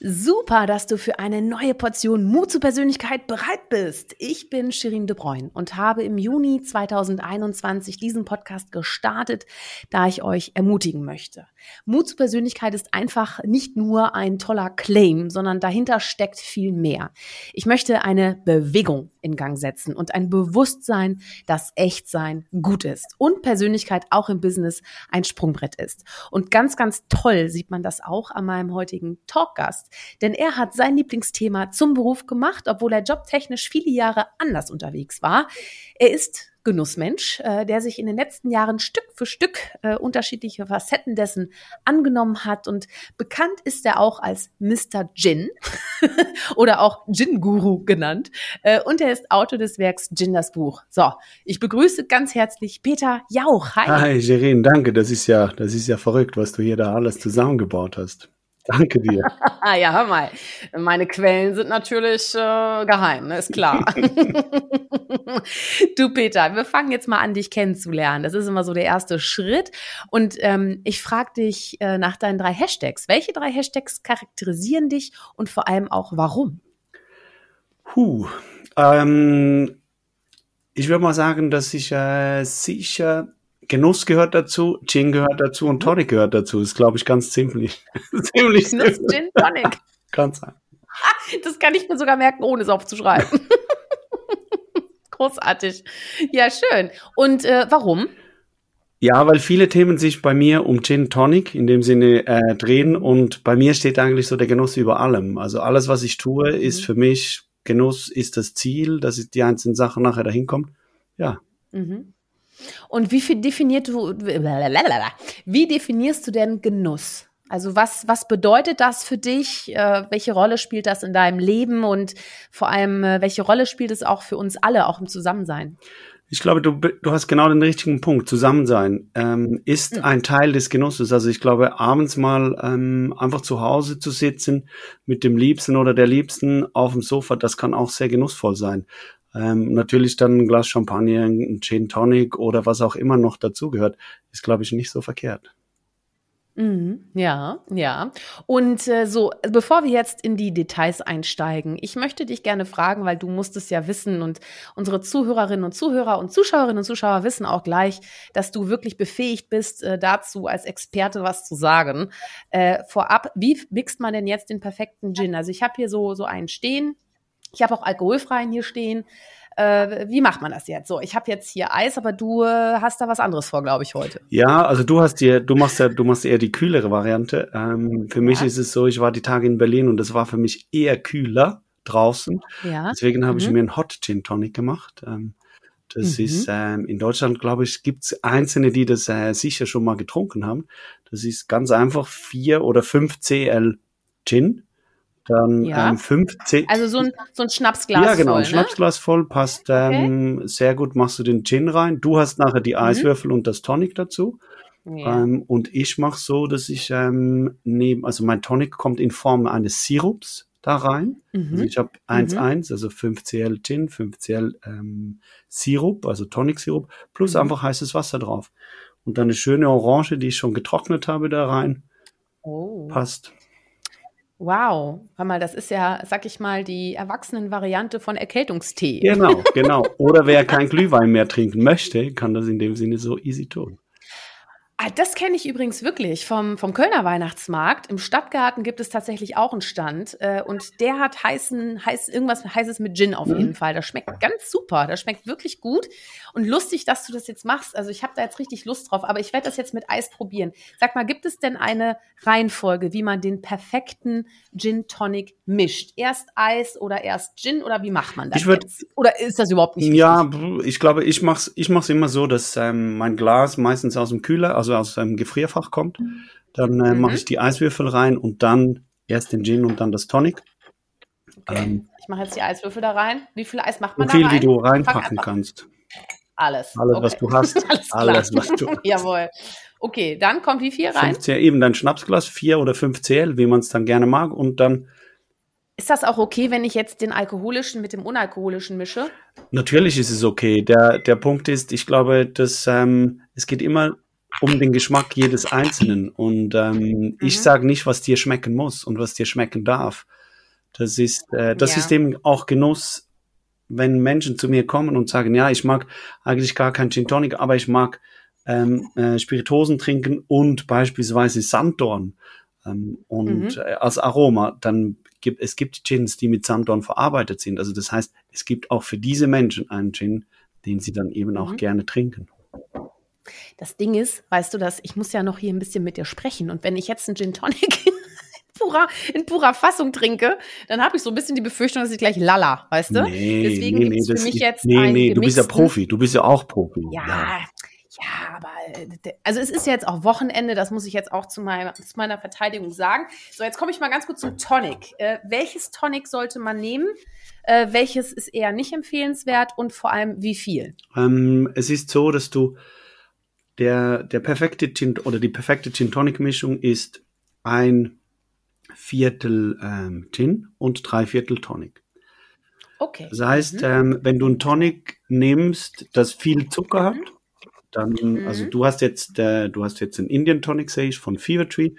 Super, dass du für eine neue Portion Mut zur Persönlichkeit bereit bist. Ich bin Shirin De Bruyne und habe im Juni 2021 diesen Podcast gestartet, da ich euch ermutigen möchte. Mut zur Persönlichkeit ist einfach nicht nur ein toller Claim, sondern dahinter steckt viel mehr. Ich möchte eine Bewegung in Gang setzen und ein Bewusstsein, dass Echtsein gut ist und Persönlichkeit auch im Business ein Sprungbrett ist. Und ganz, ganz toll sieht man das auch an meinem heutigen Talkgast denn er hat sein Lieblingsthema zum Beruf gemacht, obwohl er jobtechnisch viele Jahre anders unterwegs war. Er ist Genussmensch, äh, der sich in den letzten Jahren Stück für Stück äh, unterschiedliche Facetten dessen angenommen hat. Und bekannt ist er auch als Mr. Gin oder auch Gin-Guru genannt. Äh, und er ist Autor des Werks Gin das Buch. So, ich begrüße ganz herzlich Peter Jauch. Hi. Hi, Jerin, danke. Das ist ja, das ist ja verrückt, was du hier da alles zusammengebaut hast. Danke dir. ja, hör mal. Meine Quellen sind natürlich äh, geheim, ne? ist klar. du, Peter, wir fangen jetzt mal an, dich kennenzulernen. Das ist immer so der erste Schritt. Und ähm, ich frage dich äh, nach deinen drei Hashtags. Welche drei Hashtags charakterisieren dich und vor allem auch warum? Huh. Ähm, ich würde mal sagen, dass ich äh, sicher Genuss gehört dazu, Gin gehört dazu und Tonic gehört dazu. Das ist, glaube ich, ganz ziemlich. ziemlich Genuss, Gin, Tonic. Ganz einfach. Das kann ich mir sogar merken, ohne es aufzuschreiben. Großartig. Ja, schön. Und äh, warum? Ja, weil viele Themen sich bei mir um Gin Tonic in dem Sinne äh, drehen und bei mir steht eigentlich so der Genuss über allem. Also alles, was ich tue, ist mhm. für mich Genuss ist das Ziel, dass die einzelnen Sachen nachher dahin kommt. Ja. Mhm. Und wie viel definiert du, wie definierst du denn Genuss? Also was, was bedeutet das für dich? Äh, welche Rolle spielt das in deinem Leben? Und vor allem, äh, welche Rolle spielt es auch für uns alle, auch im Zusammensein? Ich glaube, du, du hast genau den richtigen Punkt. Zusammensein ähm, ist mhm. ein Teil des Genusses. Also ich glaube, abends mal ähm, einfach zu Hause zu sitzen mit dem Liebsten oder der Liebsten auf dem Sofa, das kann auch sehr genussvoll sein. Ähm, natürlich dann ein Glas Champagner, ein Gin Tonic oder was auch immer noch dazugehört, ist, glaube ich, nicht so verkehrt. Mhm, ja, ja. Und äh, so, bevor wir jetzt in die Details einsteigen, ich möchte dich gerne fragen, weil du musst es ja wissen und unsere Zuhörerinnen und Zuhörer und Zuschauerinnen und Zuschauer wissen auch gleich, dass du wirklich befähigt bist, äh, dazu als Experte was zu sagen. Äh, vorab, wie mixt man denn jetzt den perfekten Gin? Also ich habe hier so, so einen stehen, ich habe auch alkoholfreien hier stehen. Äh, wie macht man das jetzt? So, ich habe jetzt hier Eis, aber du äh, hast da was anderes vor, glaube ich, heute. Ja, also du hast dir, du machst ja, du machst eher die kühlere Variante. Ähm, für ja. mich ist es so, ich war die Tage in Berlin und es war für mich eher kühler draußen. Ja. Deswegen habe mhm. ich mir einen Hot Gin Tonic gemacht. Ähm, das mhm. ist ähm, in Deutschland, glaube ich, gibt es Einzelne, die das äh, sicher schon mal getrunken haben. Das ist ganz einfach vier oder fünf CL Gin dann ja. ähm, 15. Also so ein, so ein Schnapsglas Ja, genau, voll, ein ne? Schnapsglas voll passt ähm, okay. sehr gut. Machst du den Gin rein. Du hast nachher die mhm. Eiswürfel und das Tonic dazu. Ja. Ähm, und ich mache so, dass ich ähm, neben, also mein Tonic kommt in Form eines Sirups da rein. Mhm. Also ich habe 1,1, mhm. also 5 Cl Gin, 5 Cl ähm, Sirup, also Tonic-Sirup, plus mhm. einfach heißes Wasser drauf. Und dann eine schöne Orange, die ich schon getrocknet habe, da rein. Oh. Passt. Wow, hör mal, das ist ja, sag ich mal, die Erwachsenenvariante von Erkältungstee. Genau, genau. Oder wer kein Glühwein mehr trinken möchte, kann das in dem Sinne so easy tun. Ah, das kenne ich übrigens wirklich vom, vom Kölner Weihnachtsmarkt. Im Stadtgarten gibt es tatsächlich auch einen Stand äh, und der hat heißen, heiß, irgendwas heißes mit Gin auf mhm. jeden Fall. Das schmeckt ganz super. Das schmeckt wirklich gut und lustig, dass du das jetzt machst. Also ich habe da jetzt richtig Lust drauf, aber ich werde das jetzt mit Eis probieren. Sag mal, gibt es denn eine Reihenfolge, wie man den perfekten Gin Tonic mischt? Erst Eis oder erst Gin oder wie macht man das? Ich würd, jetzt? Oder ist das überhaupt nicht? Ja, ich glaube, ich mach's, ich mach's immer so, dass ähm, mein Glas meistens aus dem Kühler, also also aus einem Gefrierfach kommt. Dann äh, mhm. mache ich die Eiswürfel rein und dann erst den Gin und dann das Tonic. Okay. Ähm, ich mache jetzt die Eiswürfel da rein. Wie viel Eis macht man so viel, da rein? wie du reinpacken kannst. Alles. Alles, okay. was du hast. Alles, Alles was du hast. Jawohl. Okay, dann kommt wie viel rein? 5 CL, eben dein Schnapsglas, 4 oder 5 CL, wie man es dann gerne mag. Und dann Ist das auch okay, wenn ich jetzt den alkoholischen mit dem unalkoholischen mische? Natürlich ist es okay. Der, der Punkt ist, ich glaube, dass ähm, es geht immer um den Geschmack jedes Einzelnen. Und ähm, mhm. ich sage nicht, was dir schmecken muss und was dir schmecken darf. Das ist, äh, das ja. ist eben auch Genuss, wenn Menschen zu mir kommen und sagen, ja, ich mag eigentlich gar kein Gin Tonic, aber ich mag ähm, äh, Spiritosen trinken und beispielsweise Sanddorn ähm, und mhm. äh, als Aroma, dann gibt es gibt Gins, die mit Sanddorn verarbeitet sind. Also das heißt, es gibt auch für diese Menschen einen Gin, den sie dann eben auch mhm. gerne trinken. Das Ding ist, weißt du das, ich muss ja noch hier ein bisschen mit dir sprechen und wenn ich jetzt einen Gin Tonic in purer, in purer Fassung trinke, dann habe ich so ein bisschen die Befürchtung, dass ich gleich lalla, weißt du? Nee, Deswegen nee, nee, für mich jetzt nee, nee, du bist ja Profi, du bist ja auch Profi. Ja, ja, ja, aber äh, also es ist jetzt auch Wochenende, das muss ich jetzt auch zu meiner, zu meiner Verteidigung sagen. So, jetzt komme ich mal ganz kurz zum Tonic. Äh, welches Tonic sollte man nehmen? Äh, welches ist eher nicht empfehlenswert und vor allem wie viel? Ähm, es ist so, dass du der, der perfekte Gin oder die perfekte Gin Tonic Mischung ist ein Viertel ähm, Gin und drei Viertel Tonic. Okay. Das heißt, mhm. ähm, wenn du einen Tonic nimmst, das viel Zucker hat, dann, mhm. also du hast jetzt, äh, du hast jetzt einen Indian Tonic, sehe ich, von Fever Tree.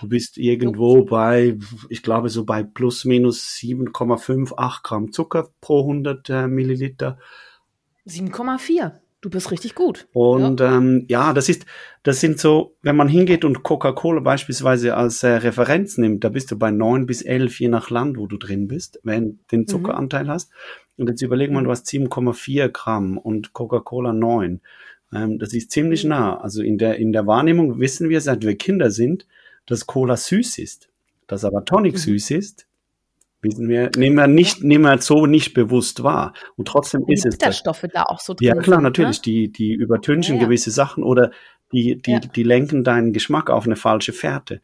Du bist irgendwo bei, ich glaube, so bei plus minus 7,5, 8 Gramm Zucker pro 100 äh, Milliliter. 7,4. Du bist richtig gut. Und ja. Ähm, ja, das ist, das sind so, wenn man hingeht und Coca-Cola beispielsweise als äh, Referenz nimmt, da bist du bei neun bis elf, je nach Land, wo du drin bist, wenn du den mhm. Zuckeranteil mhm. hast. Und jetzt überleg mal, du hast 7,4 Gramm und Coca-Cola 9. Ähm, das ist ziemlich mhm. nah. Also in der, in der Wahrnehmung wissen wir, seit wir Kinder sind, dass Cola süß ist. Dass aber Tonic mhm. süß ist, wissen wir, nehmen wir nicht, nehmen wir so nicht bewusst wahr. Und trotzdem ist es. Bitterstoffe da auch so drin. Ja, klar, sind, natürlich. Ne? Die, die übertünchen ja, ja. gewisse Sachen oder die, die, ja. die lenken deinen Geschmack auf eine falsche Fährte.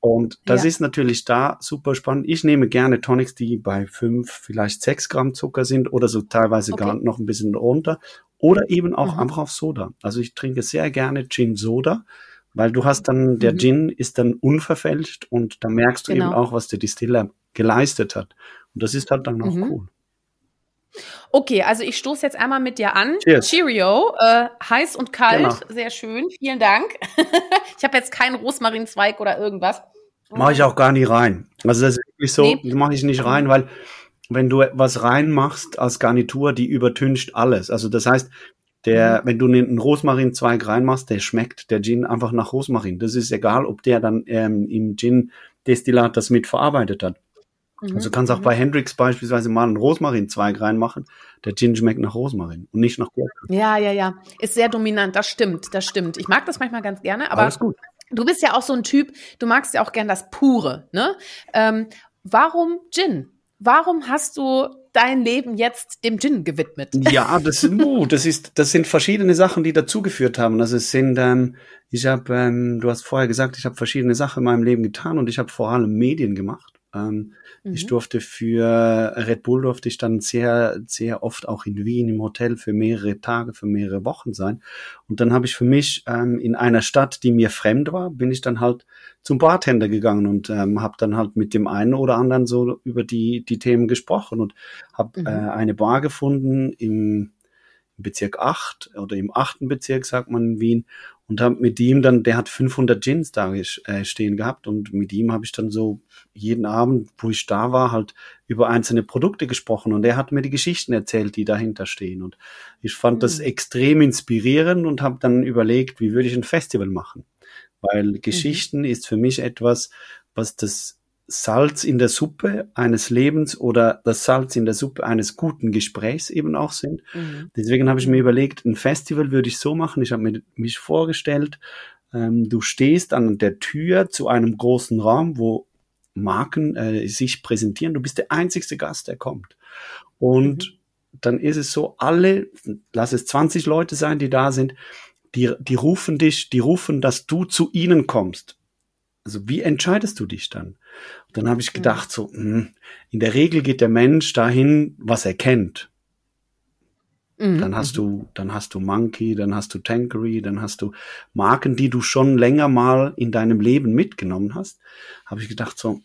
Und das ist natürlich da super spannend. Ich nehme gerne Tonics, die bei fünf, vielleicht sechs Gramm Zucker sind oder so teilweise okay. gar noch ein bisschen runter. Oder eben auch mhm. einfach auf Soda. Also ich trinke sehr gerne Gin Soda, weil du hast dann, der mhm. Gin ist dann unverfälscht und da merkst du genau. eben auch, was der Distiller geleistet hat. Und das ist halt dann auch mhm. cool. Okay, also ich stoße jetzt einmal mit dir an. Cheers. Cheerio, äh, heiß und kalt, genau. sehr schön, vielen Dank. ich habe jetzt keinen Rosmarinzweig oder irgendwas. Mache ich auch gar nicht rein. Also das ist wirklich so, nee. mache ich nicht rein, weil wenn du was reinmachst als Garnitur, die übertüncht alles. Also das heißt, der, mhm. wenn du einen Rosmarinzweig reinmachst, der schmeckt der Gin einfach nach Rosmarin. Das ist egal, ob der dann ähm, im Gin-Destillat das mitverarbeitet hat. Mhm. Also kannst auch mhm. bei Hendrix beispielsweise mal einen Rosmarinzweig reinmachen. Der Gin schmeckt nach Rosmarin und nicht nach Gurke. Ja, ja, ja. Ist sehr dominant. Das stimmt, das stimmt. Ich mag das manchmal ganz gerne, aber Alles gut. du bist ja auch so ein Typ, du magst ja auch gern das Pure, ne? Ähm, warum Gin? Warum hast du dein Leben jetzt dem Gin gewidmet? Ja, das, uh, das ist, das sind verschiedene Sachen, die dazugeführt haben. Also es sind, ähm, ich habe, ähm, du hast vorher gesagt, ich habe verschiedene Sachen in meinem Leben getan und ich habe vor allem Medien gemacht. Ähm, mhm. Ich durfte für Red Bull durfte ich dann sehr, sehr oft auch in Wien im Hotel für mehrere Tage, für mehrere Wochen sein. Und dann habe ich für mich ähm, in einer Stadt, die mir fremd war, bin ich dann halt zum Bartender gegangen und ähm, habe dann halt mit dem einen oder anderen so über die, die Themen gesprochen und habe mhm. äh, eine Bar gefunden im Bezirk 8 oder im achten Bezirk, sagt man in Wien und habe mit ihm dann, der hat 500 Gins da äh, stehen gehabt und mit ihm habe ich dann so jeden Abend, wo ich da war, halt über einzelne Produkte gesprochen und er hat mir die Geschichten erzählt, die dahinter stehen und ich fand mhm. das extrem inspirierend und habe dann überlegt, wie würde ich ein Festival machen, weil mhm. Geschichten mhm. ist für mich etwas, was das Salz in der Suppe eines Lebens oder das Salz in der Suppe eines guten Gesprächs eben auch sind. Mhm. Deswegen habe ich mir mhm. überlegt, ein Festival würde ich so machen. Ich habe mir mich vorgestellt, ähm, du stehst an der Tür zu einem großen Raum, wo Marken äh, sich präsentieren. Du bist der einzigste Gast, der kommt. Und mhm. dann ist es so, alle, lass es 20 Leute sein, die da sind, die, die rufen dich, die rufen, dass du zu ihnen kommst. Also wie entscheidest du dich dann? Und dann habe ich gedacht, so, mh, hm, in der Regel geht der Mensch dahin, was er kennt. Mhm. Dann hast du, dann hast du Monkey, dann hast du Tankery, dann hast du Marken, die du schon länger mal in deinem Leben mitgenommen hast. Habe ich gedacht, so,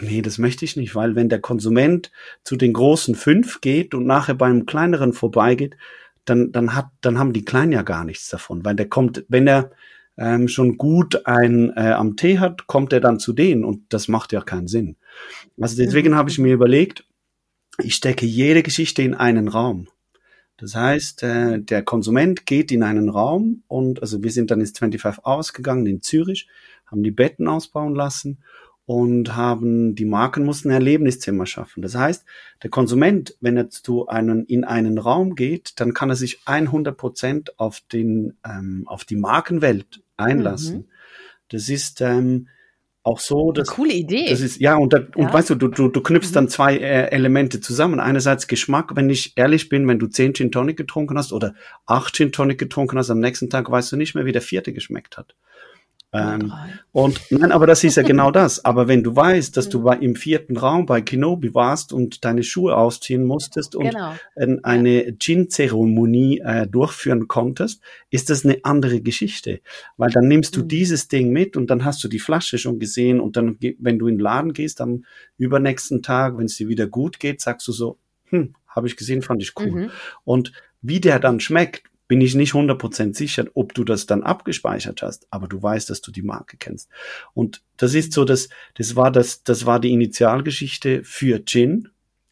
Nee, das möchte ich nicht, weil wenn der Konsument zu den großen fünf geht und nachher beim kleineren vorbeigeht, dann, dann hat, dann haben die Kleinen ja gar nichts davon, weil der kommt, wenn er ähm, schon gut ein äh, am Tee hat, kommt er dann zu denen und das macht ja keinen Sinn. Also deswegen mhm. habe ich mir überlegt, ich stecke jede Geschichte in einen Raum. Das heißt, äh, der Konsument geht in einen Raum und also wir sind dann ins 25 ausgegangen in Zürich, haben die Betten ausbauen lassen und haben, die Marken mussten ein Erlebniszimmer schaffen. Das heißt, der Konsument, wenn er zu einen, in einen Raum geht, dann kann er sich 100 Prozent auf den, ähm, auf die Markenwelt einlassen. Mhm. Das ist, ähm, auch so, dass coole Idee. Das ist ja und, da, und weißt du, du, du, du knüpfst mhm. dann zwei äh, Elemente zusammen. Einerseits Geschmack, wenn ich ehrlich bin, wenn du zehn Gin Tonic getrunken hast oder acht Gin Tonic getrunken hast, am nächsten Tag weißt du nicht mehr, wie der vierte geschmeckt hat. Ähm, und nein, aber das ist ja genau das. Aber wenn du weißt, dass du bei, im vierten Raum bei Kenobi warst und deine Schuhe ausziehen musstest und genau. eine Gin-Zeremonie äh, durchführen konntest, ist das eine andere Geschichte. Weil dann nimmst du mhm. dieses Ding mit und dann hast du die Flasche schon gesehen und dann, wenn du in den Laden gehst, am übernächsten Tag, wenn es dir wieder gut geht, sagst du so, hm, habe ich gesehen, fand ich cool. Mhm. Und wie der dann schmeckt, bin ich nicht 100% sicher, ob du das dann abgespeichert hast, aber du weißt, dass du die Marke kennst. Und das ist so, dass das war das, das war die Initialgeschichte für Gin,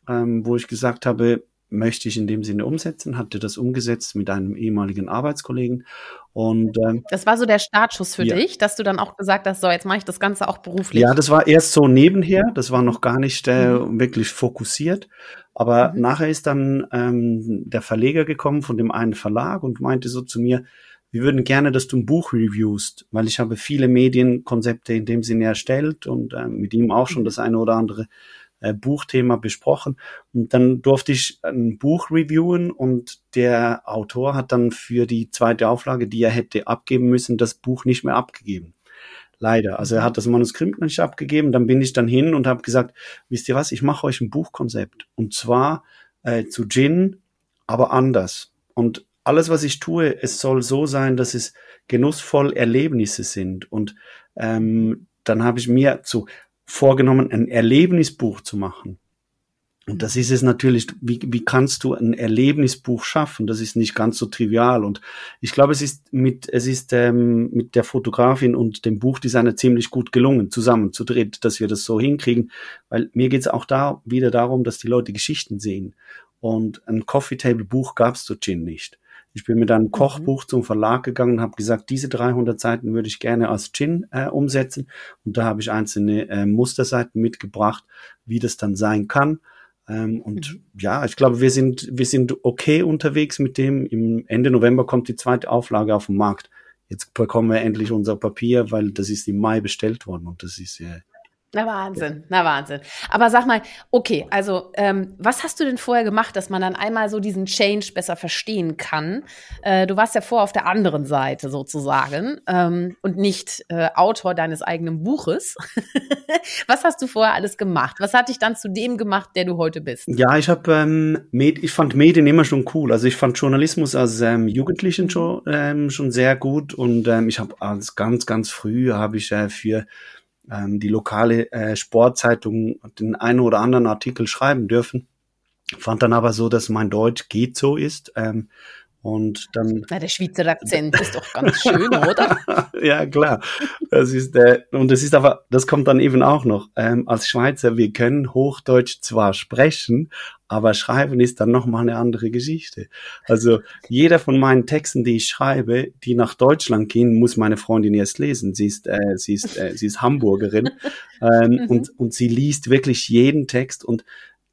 ähm, wo ich gesagt habe, möchte ich in dem Sinne umsetzen, hatte das umgesetzt mit einem ehemaligen Arbeitskollegen. Und ähm, das war so der Startschuss für ja. dich, dass du dann auch gesagt hast, so jetzt mache ich das Ganze auch beruflich. Ja, das war erst so nebenher, das war noch gar nicht äh, mhm. wirklich fokussiert. Aber mhm. nachher ist dann ähm, der Verleger gekommen von dem einen Verlag und meinte so zu mir, wir würden gerne, dass du ein Buch reviewst, weil ich habe viele Medienkonzepte in dem Sinne erstellt und äh, mit ihm auch schon mhm. das eine oder andere äh, Buchthema besprochen. Und dann durfte ich ein Buch reviewen und der Autor hat dann für die zweite Auflage, die er hätte abgeben müssen, das Buch nicht mehr abgegeben. Leider. Also er hat das Manuskript nicht abgegeben. Dann bin ich dann hin und habe gesagt, wisst ihr was, ich mache euch ein Buchkonzept. Und zwar äh, zu Gin, aber anders. Und alles, was ich tue, es soll so sein, dass es genussvoll Erlebnisse sind. Und ähm, dann habe ich mir zu vorgenommen, ein Erlebnisbuch zu machen. Und das ist es natürlich, wie, wie kannst du ein Erlebnisbuch schaffen? Das ist nicht ganz so trivial. Und ich glaube, es ist mit, es ist ähm, mit der Fotografin und dem Buchdesigner ziemlich gut gelungen, zusammen zu dritt, dass wir das so hinkriegen. Weil mir geht es auch da wieder darum, dass die Leute Geschichten sehen. Und ein Coffee Table Buch gab's zu Gin nicht. Ich bin mit einem mhm. Kochbuch zum Verlag gegangen und habe gesagt, diese 300 Seiten würde ich gerne als Gin äh, umsetzen. Und da habe ich einzelne äh, Musterseiten mitgebracht, wie das dann sein kann. Ähm, und mhm. ja, ich glaube, wir sind, wir sind okay unterwegs mit dem. Im Ende November kommt die zweite Auflage auf den Markt. Jetzt bekommen wir endlich unser Papier, weil das ist im Mai bestellt worden und das ist äh, na Wahnsinn, na Wahnsinn. Aber sag mal, okay, also ähm, was hast du denn vorher gemacht, dass man dann einmal so diesen Change besser verstehen kann? Äh, du warst ja vorher auf der anderen Seite sozusagen ähm, und nicht äh, Autor deines eigenen Buches. was hast du vorher alles gemacht? Was hat dich dann zu dem gemacht, der du heute bist? Ja, ich habe, ähm, ich fand Medien immer schon cool. Also ich fand Journalismus als ähm, Jugendlichen schon, ähm, schon sehr gut und ähm, ich habe als ganz, ganz früh habe ich äh, für ähm, die lokale äh, Sportzeitung den einen oder anderen Artikel schreiben dürfen. Fand dann aber so, dass mein Deutsch geht so ist. Ähm, und dann. Na, der Schweizer Akzent ist doch ganz schön, oder? ja, klar. Das ist der, und das ist aber, das kommt dann eben auch noch. Ähm, als Schweizer, wir können Hochdeutsch zwar sprechen, aber schreiben ist dann nochmal eine andere Geschichte. Also jeder von meinen Texten, die ich schreibe, die nach Deutschland gehen, muss meine Freundin erst lesen. Sie ist, äh, sie ist, äh, sie ist Hamburgerin ähm, mhm. und, und sie liest wirklich jeden Text und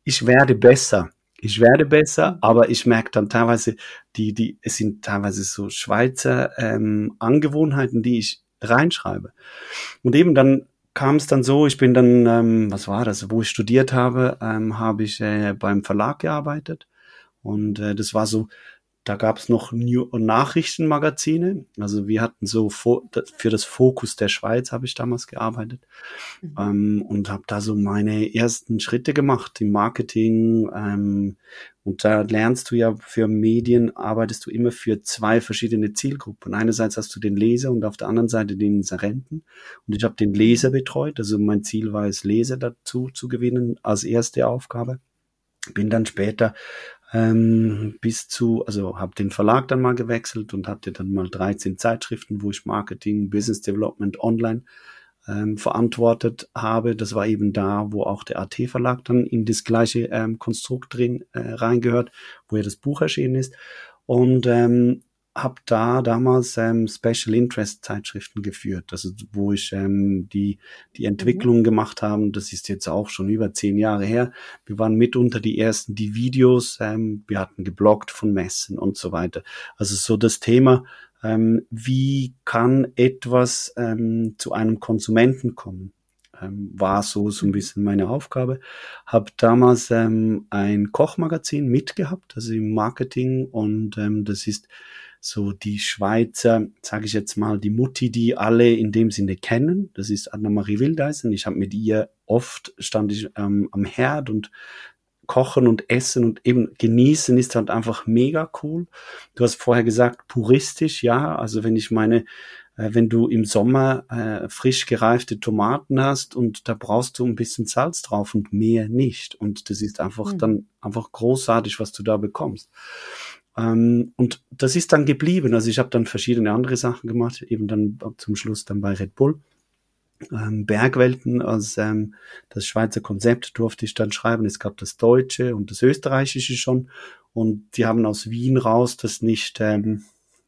ich werde besser ich werde besser, aber ich merke dann teilweise, die, die, es sind teilweise so Schweizer ähm, Angewohnheiten, die ich reinschreibe. Und eben dann kam es dann so, ich bin dann, ähm, was war das, wo ich studiert habe, ähm, habe ich äh, beim Verlag gearbeitet. Und äh, das war so da gab es noch New Nachrichtenmagazine. Also wir hatten so für das Fokus der Schweiz habe ich damals gearbeitet mhm. ähm, und habe da so meine ersten Schritte gemacht im Marketing. Ähm, und da lernst du ja für Medien arbeitest du immer für zwei verschiedene Zielgruppen. Einerseits hast du den Leser und auf der anderen Seite den Inserenten. Und ich habe den Leser betreut. Also mein Ziel war es, Leser dazu zu gewinnen als erste Aufgabe bin dann später ähm, bis zu, also habe den Verlag dann mal gewechselt und hatte dann mal 13 Zeitschriften, wo ich Marketing, Business Development online ähm, verantwortet habe. Das war eben da, wo auch der AT-Verlag dann in das gleiche ähm, Konstrukt drin äh, reingehört, wo ja das Buch erschienen ist. Und ähm, habe da damals ähm, Special Interest Zeitschriften geführt, also wo ich ähm, die die Entwicklung mhm. gemacht haben. Das ist jetzt auch schon über zehn Jahre her. Wir waren mitunter die ersten, die Videos. Ähm, wir hatten geblockt von Messen und so weiter. Also so das Thema, ähm, wie kann etwas ähm, zu einem Konsumenten kommen? Ähm, war so so ein mhm. bisschen meine Aufgabe. Habe damals ähm, ein Kochmagazin mitgehabt, also im Marketing und ähm, das ist so die Schweizer, sage ich jetzt mal, die Mutti, die alle in dem Sinne kennen. Das ist Anna-Marie Wildeisen. Ich habe mit ihr oft stand ich ähm, am Herd und kochen und essen und eben genießen ist halt einfach mega cool. Du hast vorher gesagt, puristisch, ja. Also wenn ich meine, äh, wenn du im Sommer äh, frisch gereifte Tomaten hast und da brauchst du ein bisschen Salz drauf und mehr nicht. Und das ist einfach mhm. dann einfach großartig, was du da bekommst. Ähm, und das ist dann geblieben. Also ich habe dann verschiedene andere Sachen gemacht, eben dann zum Schluss dann bei Red Bull. Ähm, Bergwelten als ähm, das Schweizer Konzept durfte ich dann schreiben. Es gab das Deutsche und das Österreichische schon. Und die haben aus Wien raus das nicht ähm,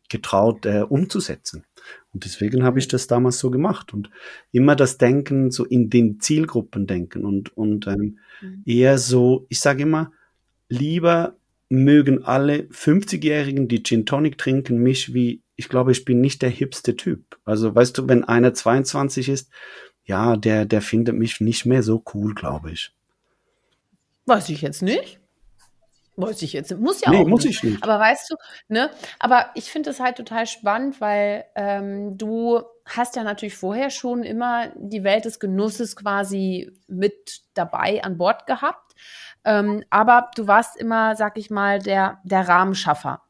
getraut äh, umzusetzen. Und deswegen habe ich das damals so gemacht und immer das Denken so in den Zielgruppen denken und und ähm, mhm. eher so, ich sage immer, lieber mögen alle 50-Jährigen, die Gin Tonic trinken, mich wie, ich glaube, ich bin nicht der hipste Typ. Also weißt du, wenn einer 22 ist, ja, der, der findet mich nicht mehr so cool, glaube ich. Weiß ich jetzt nicht. Weiß ich jetzt, muss ja nee, auch muss nicht. ich nicht. Aber weißt du, ne, aber ich finde es halt total spannend, weil ähm, du hast ja natürlich vorher schon immer die Welt des Genusses quasi mit dabei an Bord gehabt. Ähm, aber du warst immer, sag ich mal, der, der Rahmenschaffer.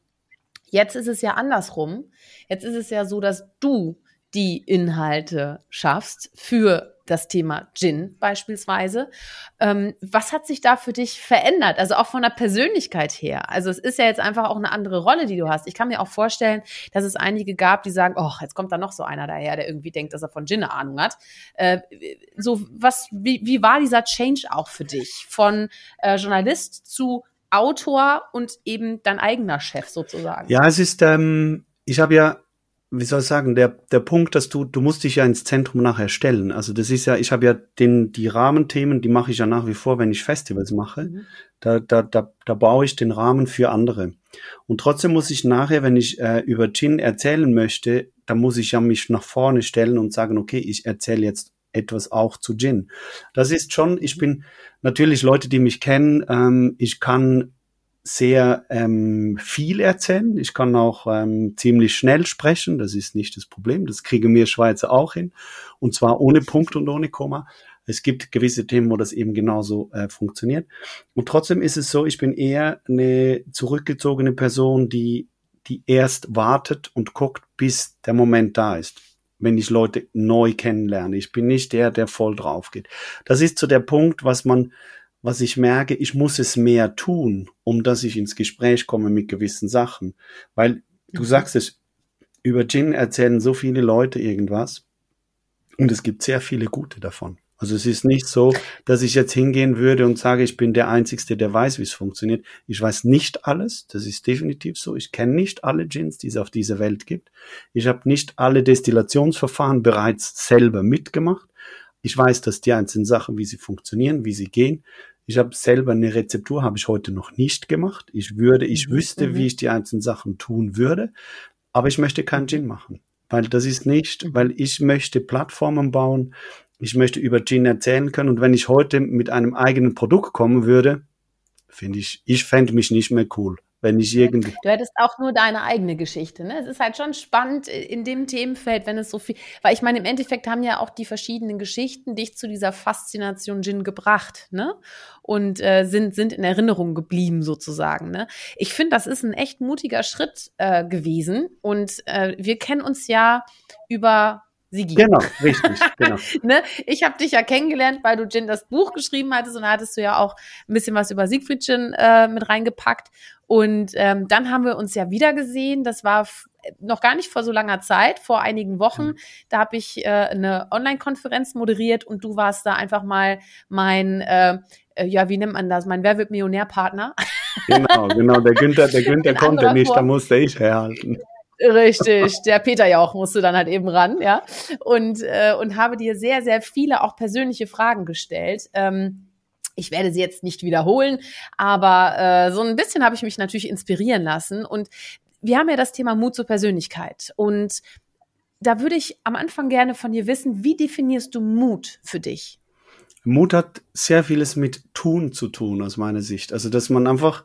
Jetzt ist es ja andersrum. Jetzt ist es ja so, dass du die Inhalte schaffst für das Thema Gin beispielsweise. Ähm, was hat sich da für dich verändert? Also auch von der Persönlichkeit her. Also es ist ja jetzt einfach auch eine andere Rolle, die du hast. Ich kann mir auch vorstellen, dass es einige gab, die sagen, oh, jetzt kommt da noch so einer daher, der irgendwie denkt, dass er von Gin eine Ahnung hat. Äh, so was, wie, wie war dieser Change auch für dich? Von äh, Journalist zu Autor und eben dein eigener Chef sozusagen. Ja, es ist, ähm, ich habe ja wie soll ich sagen, der, der Punkt, dass du, du musst dich ja ins Zentrum nachher stellen. Also das ist ja, ich habe ja den, die Rahmenthemen, die mache ich ja nach wie vor, wenn ich Festivals mache. Mhm. Da, da, da, da baue ich den Rahmen für andere. Und trotzdem muss ich nachher, wenn ich äh, über Gin erzählen möchte, da muss ich ja mich nach vorne stellen und sagen, okay, ich erzähle jetzt etwas auch zu Gin. Das ist schon, ich bin natürlich Leute, die mich kennen, ähm, ich kann sehr ähm, viel erzählen. Ich kann auch ähm, ziemlich schnell sprechen. Das ist nicht das Problem. Das kriegen wir Schweizer auch hin. Und zwar ohne Punkt und ohne Komma. Es gibt gewisse Themen, wo das eben genauso äh, funktioniert. Und trotzdem ist es so, ich bin eher eine zurückgezogene Person, die, die erst wartet und guckt, bis der Moment da ist wenn ich Leute neu kennenlerne. Ich bin nicht der, der voll drauf geht. Das ist so der Punkt, was man was ich merke, ich muss es mehr tun, um dass ich ins Gespräch komme mit gewissen Sachen. Weil du mhm. sagst es, über Gin erzählen so viele Leute irgendwas und es gibt sehr viele gute davon. Also es ist nicht so, dass ich jetzt hingehen würde und sage, ich bin der Einzige, der weiß, wie es funktioniert. Ich weiß nicht alles, das ist definitiv so. Ich kenne nicht alle Gins, die es auf dieser Welt gibt. Ich habe nicht alle Destillationsverfahren bereits selber mitgemacht. Ich weiß, dass die einzelnen Sachen, wie sie funktionieren, wie sie gehen. Ich habe selber eine Rezeptur, habe ich heute noch nicht gemacht. Ich würde, ich mhm. wüsste, mhm. wie ich die einzelnen Sachen tun würde, aber ich möchte keinen Gin machen, weil das ist nicht, mhm. weil ich möchte Plattformen bauen, ich möchte über Gin erzählen können und wenn ich heute mit einem eigenen Produkt kommen würde, finde ich, ich fände mich nicht mehr cool. Wenn ich irgendwie. Du hättest auch nur deine eigene Geschichte, ne? Es ist halt schon spannend in dem Themenfeld, wenn es so viel, weil ich meine, im Endeffekt haben ja auch die verschiedenen Geschichten dich zu dieser Faszination Gin gebracht, ne? Und äh, sind, sind in Erinnerung geblieben sozusagen, ne? Ich finde, das ist ein echt mutiger Schritt äh, gewesen und äh, wir kennen uns ja über Sigi. Genau, richtig, genau. ne? Ich habe dich ja kennengelernt, weil du Gin das Buch geschrieben hattest und da hattest du ja auch ein bisschen was über Siegfried Gin äh, mit reingepackt. Und ähm, dann haben wir uns ja wieder gesehen. Das war noch gar nicht vor so langer Zeit, vor einigen Wochen. Mhm. Da habe ich äh, eine Online-Konferenz moderiert und du warst da einfach mal mein, äh, äh ja, wie nennt man das? Mein Wer wird Millionär-Partner. Genau, genau. Der Günther, der Günther konnte nicht, da musste ich herhalten. Richtig, der Peter ja auch musste dann halt eben ran, ja. Und, äh, und habe dir sehr, sehr viele auch persönliche Fragen gestellt. Ähm, ich werde sie jetzt nicht wiederholen, aber äh, so ein bisschen habe ich mich natürlich inspirieren lassen. Und wir haben ja das Thema Mut zur Persönlichkeit. Und da würde ich am Anfang gerne von dir wissen, wie definierst du Mut für dich? Mut hat sehr vieles mit Tun zu tun, aus meiner Sicht. Also, dass man einfach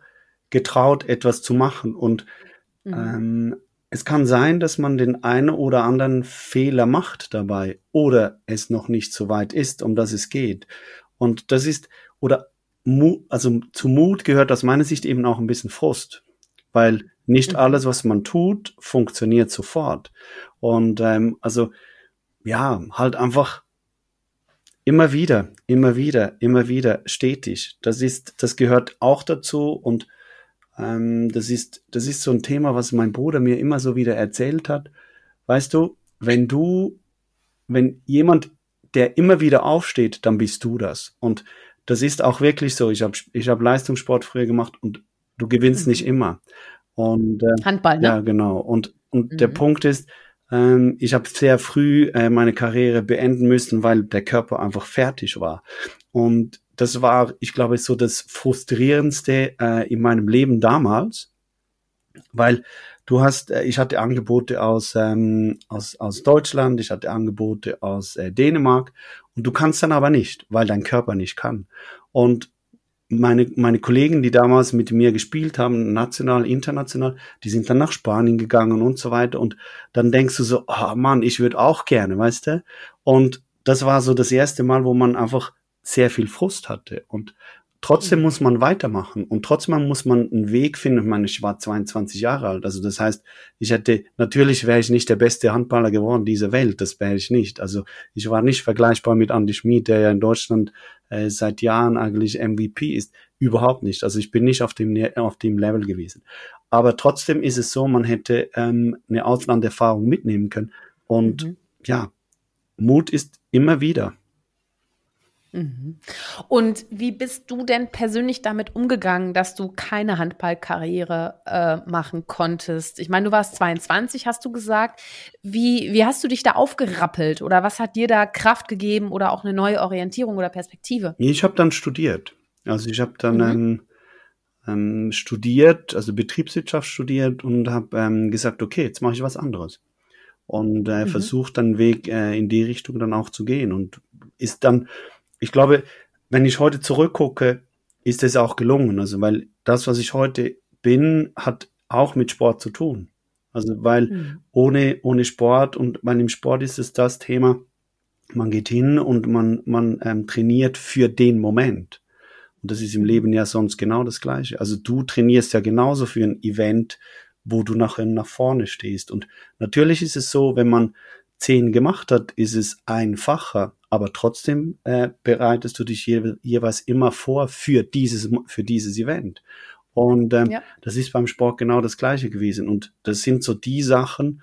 getraut, etwas zu machen. Und mhm. ähm, es kann sein, dass man den einen oder anderen Fehler macht dabei oder es noch nicht so weit ist, um das es geht. Und das ist, oder also zu Mut gehört aus meiner Sicht eben auch ein bisschen Frust, weil nicht mhm. alles, was man tut, funktioniert sofort. Und ähm, also ja, halt einfach immer wieder, immer wieder, immer wieder stetig. Das ist, das gehört auch dazu und ähm, das, ist, das ist so ein Thema, was mein Bruder mir immer so wieder erzählt hat. Weißt du, wenn du, wenn jemand, der immer wieder aufsteht, dann bist du das. Und das ist auch wirklich so. Ich habe ich hab Leistungssport früher gemacht und du gewinnst mhm. nicht immer. Und, äh, Handball, ne? Ja, genau. Und, und mhm. der Punkt ist, ähm, ich habe sehr früh äh, meine Karriere beenden müssen, weil der Körper einfach fertig war. Und das war, ich glaube, so das frustrierendste äh, in meinem Leben damals, weil du hast, äh, ich hatte Angebote aus, ähm, aus, aus Deutschland, ich hatte Angebote aus äh, Dänemark und du kannst dann aber nicht, weil dein Körper nicht kann. Und meine, meine Kollegen, die damals mit mir gespielt haben, national, international, die sind dann nach Spanien gegangen und so weiter. Und dann denkst du so, oh Mann, ich würde auch gerne, weißt du? Und das war so das erste Mal, wo man einfach sehr viel Frust hatte. Und trotzdem muss man weitermachen und trotzdem muss man einen Weg finden. Ich meine, ich war 22 Jahre alt. Also das heißt, ich hätte, natürlich wäre ich nicht der beste Handballer geworden dieser Welt. Das wäre ich nicht. Also ich war nicht vergleichbar mit Andy Schmid, der ja in Deutschland äh, seit Jahren eigentlich MVP ist. Überhaupt nicht. Also ich bin nicht auf dem, auf dem Level gewesen. Aber trotzdem ist es so, man hätte ähm, eine Auslanderfahrung mitnehmen können. Und mhm. ja, Mut ist immer wieder. Und wie bist du denn persönlich damit umgegangen, dass du keine Handballkarriere äh, machen konntest? Ich meine, du warst 22, hast du gesagt. Wie, wie hast du dich da aufgerappelt oder was hat dir da Kraft gegeben oder auch eine neue Orientierung oder Perspektive? Ich habe dann studiert. Also ich habe dann mhm. ähm, ähm, studiert, also Betriebswirtschaft studiert und habe ähm, gesagt, okay, jetzt mache ich was anderes und äh, mhm. versucht dann Weg äh, in die Richtung dann auch zu gehen und ist dann ich glaube, wenn ich heute zurückgucke, ist es auch gelungen. Also, weil das, was ich heute bin, hat auch mit Sport zu tun. Also, weil mhm. ohne, ohne Sport und weil im Sport ist es das Thema, man geht hin und man, man ähm, trainiert für den Moment. Und das ist im Leben ja sonst genau das Gleiche. Also du trainierst ja genauso für ein Event, wo du nachher nach vorne stehst. Und natürlich ist es so, wenn man zehn gemacht hat, ist es einfacher, aber trotzdem äh, bereitest du dich je, jeweils immer vor für dieses, für dieses Event. Und ähm, ja. das ist beim Sport genau das Gleiche gewesen. Und das sind so die Sachen,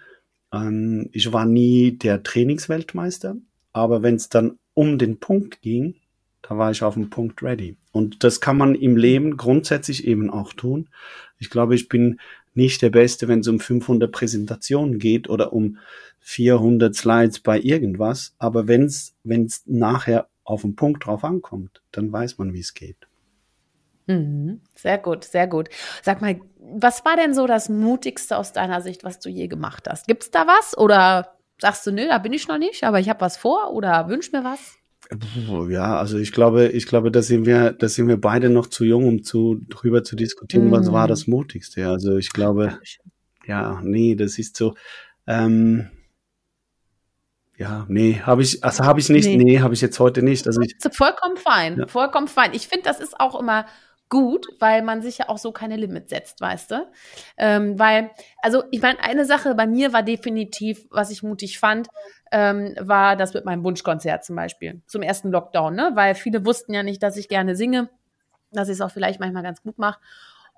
ähm, ich war nie der Trainingsweltmeister, aber wenn es dann um den Punkt ging, da war ich auf dem Punkt ready. Und das kann man im Leben grundsätzlich eben auch tun. Ich glaube, ich bin nicht der Beste, wenn es um 500 Präsentationen geht oder um 400 Slides bei irgendwas. Aber wenn es nachher auf den Punkt drauf ankommt, dann weiß man, wie es geht. Mhm. Sehr gut, sehr gut. Sag mal, was war denn so das Mutigste aus deiner Sicht, was du je gemacht hast? Gibt's da was oder sagst du, nö, da bin ich noch nicht, aber ich habe was vor oder wünsch mir was? Ja, also ich glaube, ich glaube, da sind wir, da sind wir beide noch zu jung, um zu drüber zu diskutieren, mm. was war das Mutigste. Also ich glaube, ja, nee, das ist so. Ähm, ja, nee, habe ich, also habe ich nicht, nee, nee habe ich jetzt heute nicht. Also ich, vollkommen fein, ja. vollkommen fein. Ich finde, das ist auch immer gut, weil man sich ja auch so keine Limits setzt, weißt du? Ähm, weil, also ich meine, eine Sache bei mir war definitiv, was ich mutig fand, ähm, war das mit meinem Wunschkonzert zum Beispiel, zum ersten Lockdown, ne? Weil viele wussten ja nicht, dass ich gerne singe, dass ich es auch vielleicht manchmal ganz gut mache.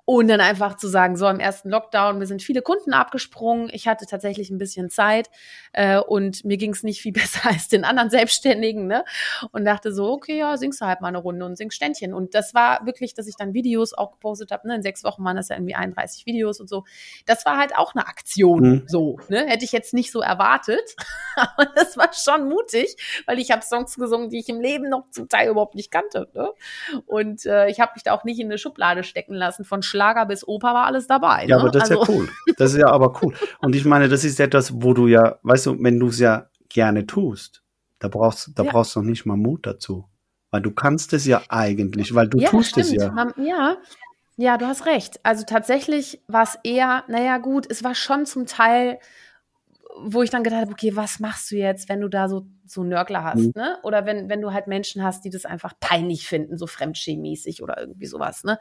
Und dann einfach zu sagen, so im ersten Lockdown, mir sind viele Kunden abgesprungen, ich hatte tatsächlich ein bisschen Zeit äh, und mir ging es nicht viel besser als den anderen Selbstständigen, ne? Und dachte so, okay, ja, singst du halt mal eine Runde und singst Ständchen. Und das war wirklich, dass ich dann Videos auch gepostet habe, ne? In sechs Wochen waren das ja irgendwie 31 Videos und so. Das war halt auch eine Aktion, mhm. so, ne? Hätte ich jetzt nicht so erwartet, aber das war schon mutig, weil ich habe Songs gesungen, die ich im Leben noch zum Teil überhaupt nicht kannte, ne? Und äh, ich habe mich da auch nicht in eine Schublade stecken lassen von Schlager bis Oper war alles dabei. Ja, ne? aber das also. ist ja also cool. Das ist ja aber cool. Und ich meine, das ist etwas, wo du ja, weißt du, wenn du es ja gerne tust, da brauchst, da ja. brauchst du noch nicht mal Mut dazu. Weil du kannst es ja eigentlich, weil du ja, tust stimmt. es ja. Man, ja. Ja, du hast recht. Also tatsächlich war es eher, naja gut, es war schon zum Teil, wo ich dann gedacht habe, okay, was machst du jetzt, wenn du da so so Nörgler hast, mhm. ne? Oder wenn, wenn du halt Menschen hast, die das einfach peinlich finden, so fremdschämäßig oder irgendwie sowas, ne?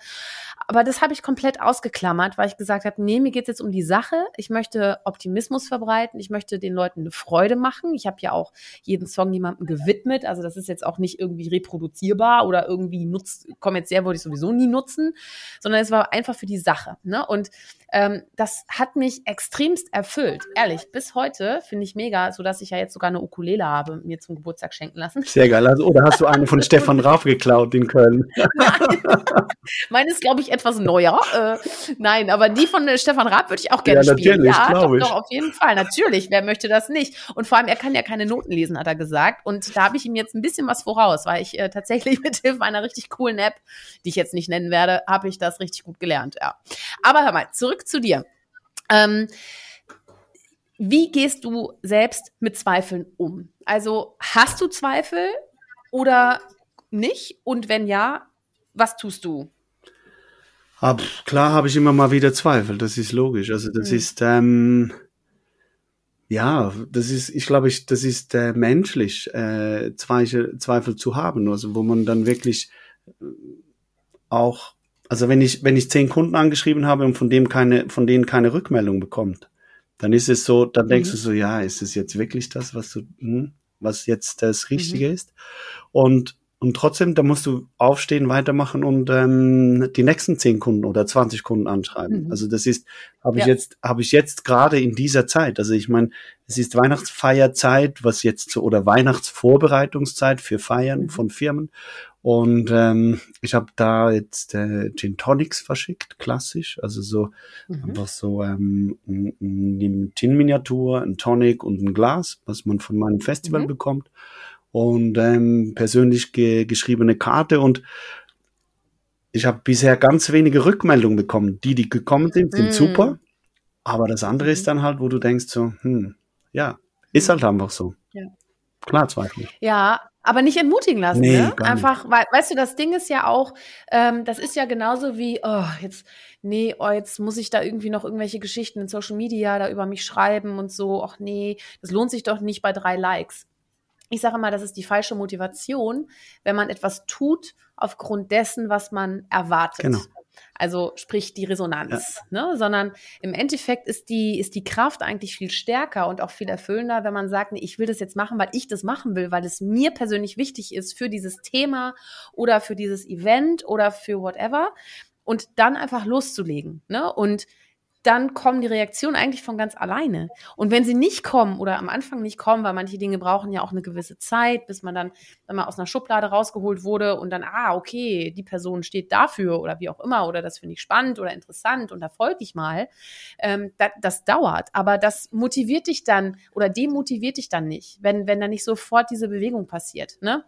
Aber das habe ich komplett ausgeklammert, weil ich gesagt habe, nee, mir geht's jetzt um die Sache. Ich möchte Optimismus verbreiten, ich möchte den Leuten eine Freude machen. Ich habe ja auch jeden Song jemandem gewidmet, also das ist jetzt auch nicht irgendwie reproduzierbar oder irgendwie nutzt, kommerziell wollte ich sowieso nie nutzen, sondern es war einfach für die Sache, ne? Und ähm, das hat mich extremst erfüllt, ehrlich. Bis heute finde ich mega, so dass ich ja jetzt sogar eine Ukulele habe mir zum Geburtstag schenken lassen. Sehr geil. Also, oder hast du eine von Stefan Raff geklaut in Köln? Nein. Meine ist, glaube ich, etwas neuer. Äh, nein, aber die von äh, Stefan Raff würde ich auch gerne ja, spielen. Ja, doch, ich. doch, auf jeden Fall. Natürlich. Wer möchte das nicht? Und vor allem, er kann ja keine Noten lesen, hat er gesagt. Und da habe ich ihm jetzt ein bisschen was voraus, weil ich äh, tatsächlich mit Hilfe einer richtig coolen App, die ich jetzt nicht nennen werde, habe ich das richtig gut gelernt. Ja. Aber hör mal, zurück zu dir. Ähm, wie gehst du selbst mit Zweifeln um? Also hast du Zweifel oder nicht? Und wenn ja, was tust du? Ab, klar habe ich immer mal wieder Zweifel, das ist logisch. Also das mhm. ist, ähm, ja, das ist, ich glaube, ich, das ist äh, menschlich, äh, Zweifel, Zweifel zu haben. Also wo man dann wirklich äh, auch, also wenn ich, wenn ich zehn Kunden angeschrieben habe und von dem keine, von denen keine Rückmeldung bekommt, dann ist es so, dann denkst mhm. du so, ja, ist es jetzt wirklich das, was du, hm, was jetzt das Richtige mhm. ist? Und und trotzdem, da musst du aufstehen, weitermachen und ähm, die nächsten zehn Kunden oder 20 Kunden anschreiben. Mhm. Also das ist, habe ich ja. jetzt, habe ich jetzt gerade in dieser Zeit. Also ich meine, es ist Weihnachtsfeierzeit, was jetzt so, oder Weihnachtsvorbereitungszeit für Feiern mhm. von Firmen. Und ähm, ich habe da jetzt äh, Gin Tonics verschickt, klassisch. Also so mhm. einfach so ähm, eine Gin-Miniatur, ein Tonic und ein Glas, was man von meinem Festival mhm. bekommt. Und ähm, persönlich ge geschriebene Karte. Und ich habe bisher ganz wenige Rückmeldungen bekommen. Die, die gekommen sind, sind mhm. super. Aber das andere ist mhm. dann halt, wo du denkst so, hm, ja, ist halt einfach so. Ja. Klar, Zweifel. Ja, aber nicht entmutigen lassen, nee, ne? Einfach, weil, weißt du, das Ding ist ja auch, ähm, das ist ja genauso wie, oh, jetzt, nee, oh, jetzt muss ich da irgendwie noch irgendwelche Geschichten in Social Media da über mich schreiben und so, ach nee, das lohnt sich doch nicht bei drei Likes. Ich sage mal, das ist die falsche Motivation, wenn man etwas tut aufgrund dessen, was man erwartet. Genau. Also sprich die Resonanz, ja. ne? sondern im Endeffekt ist die, ist die Kraft eigentlich viel stärker und auch viel erfüllender, wenn man sagt, nee, ich will das jetzt machen, weil ich das machen will, weil es mir persönlich wichtig ist für dieses Thema oder für dieses Event oder für whatever. Und dann einfach loszulegen. Ne? Und dann kommen die Reaktionen eigentlich von ganz alleine. Und wenn sie nicht kommen oder am Anfang nicht kommen, weil manche Dinge brauchen ja auch eine gewisse Zeit, bis man dann, wenn man aus einer Schublade rausgeholt wurde und dann, ah, okay, die Person steht dafür oder wie auch immer oder das finde ich spannend oder interessant und da folge ich mal, ähm, das, das dauert. Aber das motiviert dich dann oder demotiviert dich dann nicht, wenn, wenn da nicht sofort diese Bewegung passiert. Ne?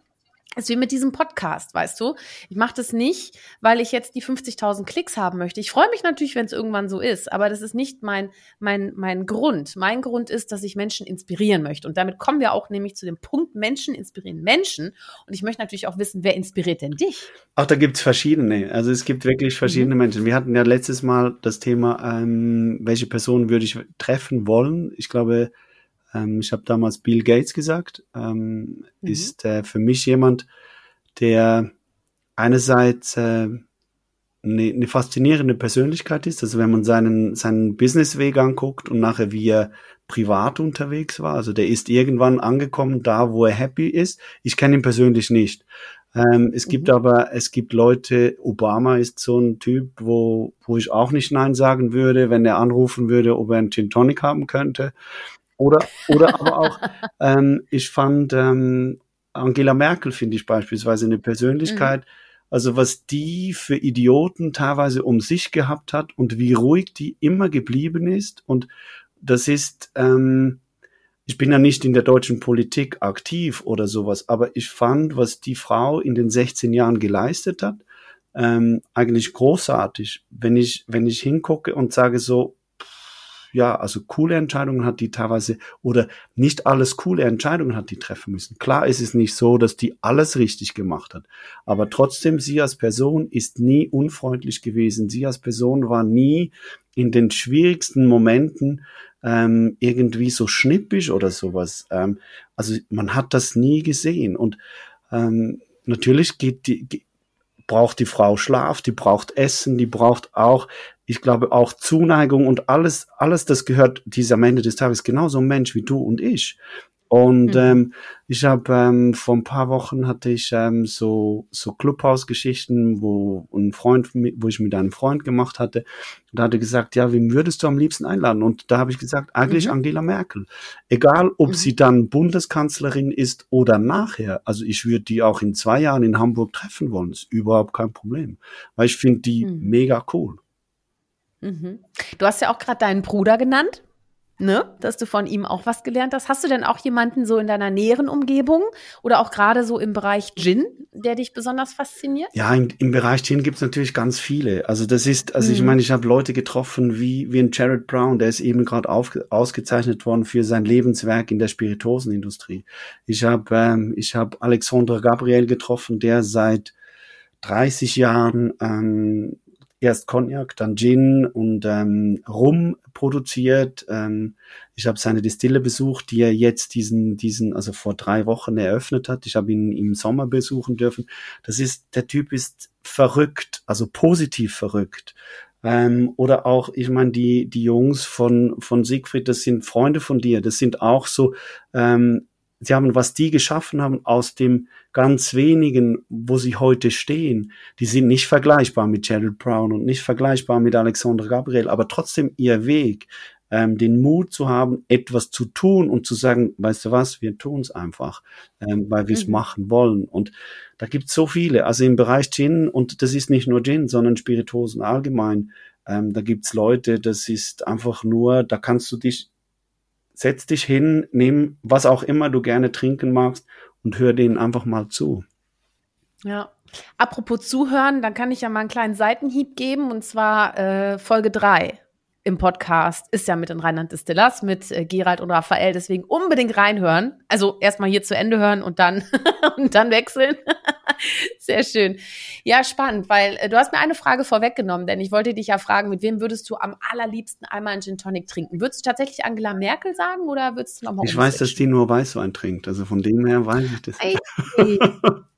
Ist wie mit diesem Podcast, weißt du? Ich mache das nicht, weil ich jetzt die 50.000 Klicks haben möchte. Ich freue mich natürlich, wenn es irgendwann so ist, aber das ist nicht mein, mein, mein Grund. Mein Grund ist, dass ich Menschen inspirieren möchte. Und damit kommen wir auch nämlich zu dem Punkt, Menschen inspirieren Menschen. Und ich möchte natürlich auch wissen, wer inspiriert denn dich? Auch da gibt's verschiedene. Also es gibt wirklich verschiedene mhm. Menschen. Wir hatten ja letztes Mal das Thema, ähm, welche Person würde ich treffen wollen. Ich glaube, ähm, ich habe damals Bill Gates gesagt, ähm, mhm. ist äh, für mich jemand, der einerseits äh, eine, eine faszinierende Persönlichkeit ist. Also wenn man seinen, seinen Businessweg anguckt und nachher wie er privat unterwegs war. Also der ist irgendwann angekommen da, wo er happy ist. Ich kenne ihn persönlich nicht. Ähm, es mhm. gibt aber, es gibt Leute, Obama ist so ein Typ, wo, wo ich auch nicht Nein sagen würde, wenn er anrufen würde, ob er einen Gin Tonic haben könnte. Oder, oder aber auch, ähm, ich fand ähm, Angela Merkel, finde ich beispielsweise eine Persönlichkeit, mhm. also was die für Idioten teilweise um sich gehabt hat und wie ruhig die immer geblieben ist. Und das ist, ähm, ich bin ja nicht in der deutschen Politik aktiv oder sowas, aber ich fand, was die Frau in den 16 Jahren geleistet hat, ähm, eigentlich großartig. Wenn ich, wenn ich hingucke und sage so, ja, also coole Entscheidungen hat die teilweise oder nicht alles coole Entscheidungen hat die treffen müssen. Klar ist es nicht so, dass die alles richtig gemacht hat, aber trotzdem sie als Person ist nie unfreundlich gewesen. Sie als Person war nie in den schwierigsten Momenten ähm, irgendwie so schnippisch oder sowas. Ähm, also man hat das nie gesehen und ähm, natürlich geht die, braucht die Frau Schlaf, die braucht Essen, die braucht auch ich glaube auch Zuneigung und alles, alles das gehört dieser am Ende des Tages genauso ein Mensch wie du und ich. Und mhm. ähm, ich habe ähm, vor ein paar Wochen hatte ich ähm, so so Clubhausgeschichten, wo ein Freund, wo ich mit einem Freund gemacht hatte, da hatte gesagt, ja, wem würdest du am liebsten einladen? Und da habe ich gesagt, eigentlich mhm. Angela Merkel. Egal, ob mhm. sie dann Bundeskanzlerin ist oder nachher. Also ich würde die auch in zwei Jahren in Hamburg treffen wollen. ist überhaupt kein Problem, weil ich finde die mhm. mega cool. Mhm. Du hast ja auch gerade deinen Bruder genannt, ne? Dass du von ihm auch was gelernt hast. Hast du denn auch jemanden so in deiner näheren Umgebung oder auch gerade so im Bereich Gin, der dich besonders fasziniert? Ja, im, im Bereich Gin gibt's natürlich ganz viele. Also das ist, also mhm. ich meine, ich habe Leute getroffen wie, wie ein Jared Brown, der ist eben gerade ausgezeichnet worden für sein Lebenswerk in der Spiritosenindustrie. Ich habe ähm, ich hab Alexandre Gabriel getroffen, der seit 30 Jahren ähm, erst Cognac, dann Gin und ähm, Rum produziert. Ähm, ich habe seine Distille besucht, die er jetzt diesen, diesen, also vor drei Wochen eröffnet hat. Ich habe ihn im Sommer besuchen dürfen. Das ist, der Typ ist verrückt, also positiv verrückt. Ähm, oder auch, ich meine, die, die Jungs von, von Siegfried, das sind Freunde von dir, das sind auch so, ähm, sie haben, was die geschaffen haben aus dem ganz wenigen, wo sie heute stehen, die sind nicht vergleichbar mit Jared Brown und nicht vergleichbar mit Alexandre Gabriel, aber trotzdem ihr Weg, ähm, den Mut zu haben, etwas zu tun und zu sagen, weißt du was, wir tun es einfach, ähm, weil wir es mhm. machen wollen. Und da gibt es so viele, also im Bereich Gin, und das ist nicht nur Gin, sondern Spiritosen allgemein, ähm, da gibt's Leute, das ist einfach nur, da kannst du dich setz dich hin, nimm was auch immer du gerne trinken magst und hör denen einfach mal zu. Ja. Apropos zuhören, dann kann ich ja mal einen kleinen Seitenhieb geben und zwar äh, Folge 3 im Podcast ist ja mit den Rheinland Distillers, mit äh, Gerald und Raphael. Deswegen unbedingt reinhören. Also erstmal hier zu Ende hören und dann, und dann wechseln. Sehr schön. Ja, spannend, weil äh, du hast mir eine Frage vorweggenommen, denn ich wollte dich ja fragen, mit wem würdest du am allerliebsten einmal einen Gin Tonic trinken? Würdest du tatsächlich Angela Merkel sagen oder würdest du nochmal Ich weiß, dass die nur Weißwein trinkt. Also von dem her weiß ich das.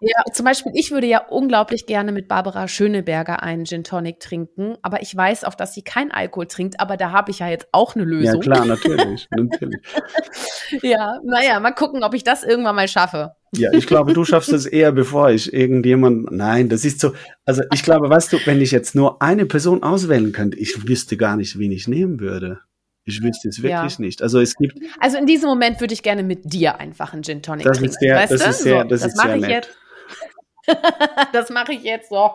Ja, zum Beispiel, ich würde ja unglaublich gerne mit Barbara Schöneberger einen Gin Tonic trinken, aber ich weiß auch, dass sie kein Alkohol trinkt, aber da habe ich ja jetzt auch eine Lösung. Ja, klar, natürlich. natürlich. ja, naja, mal gucken, ob ich das irgendwann mal schaffe. Ja, ich glaube, du schaffst es eher, bevor ich irgendjemand. Nein, das ist so. Also ich glaube, weißt du, wenn ich jetzt nur eine Person auswählen könnte, ich wüsste gar nicht, wen ich nehmen würde. Ich wüsste es wirklich ja. nicht. Also es gibt. Also in diesem Moment würde ich gerne mit dir einfach einen Gin Tonic das trinken. Ist sehr, weißt das du? ist sehr, das, so, das ist sehr ich nett. Jetzt. das mache ich jetzt so.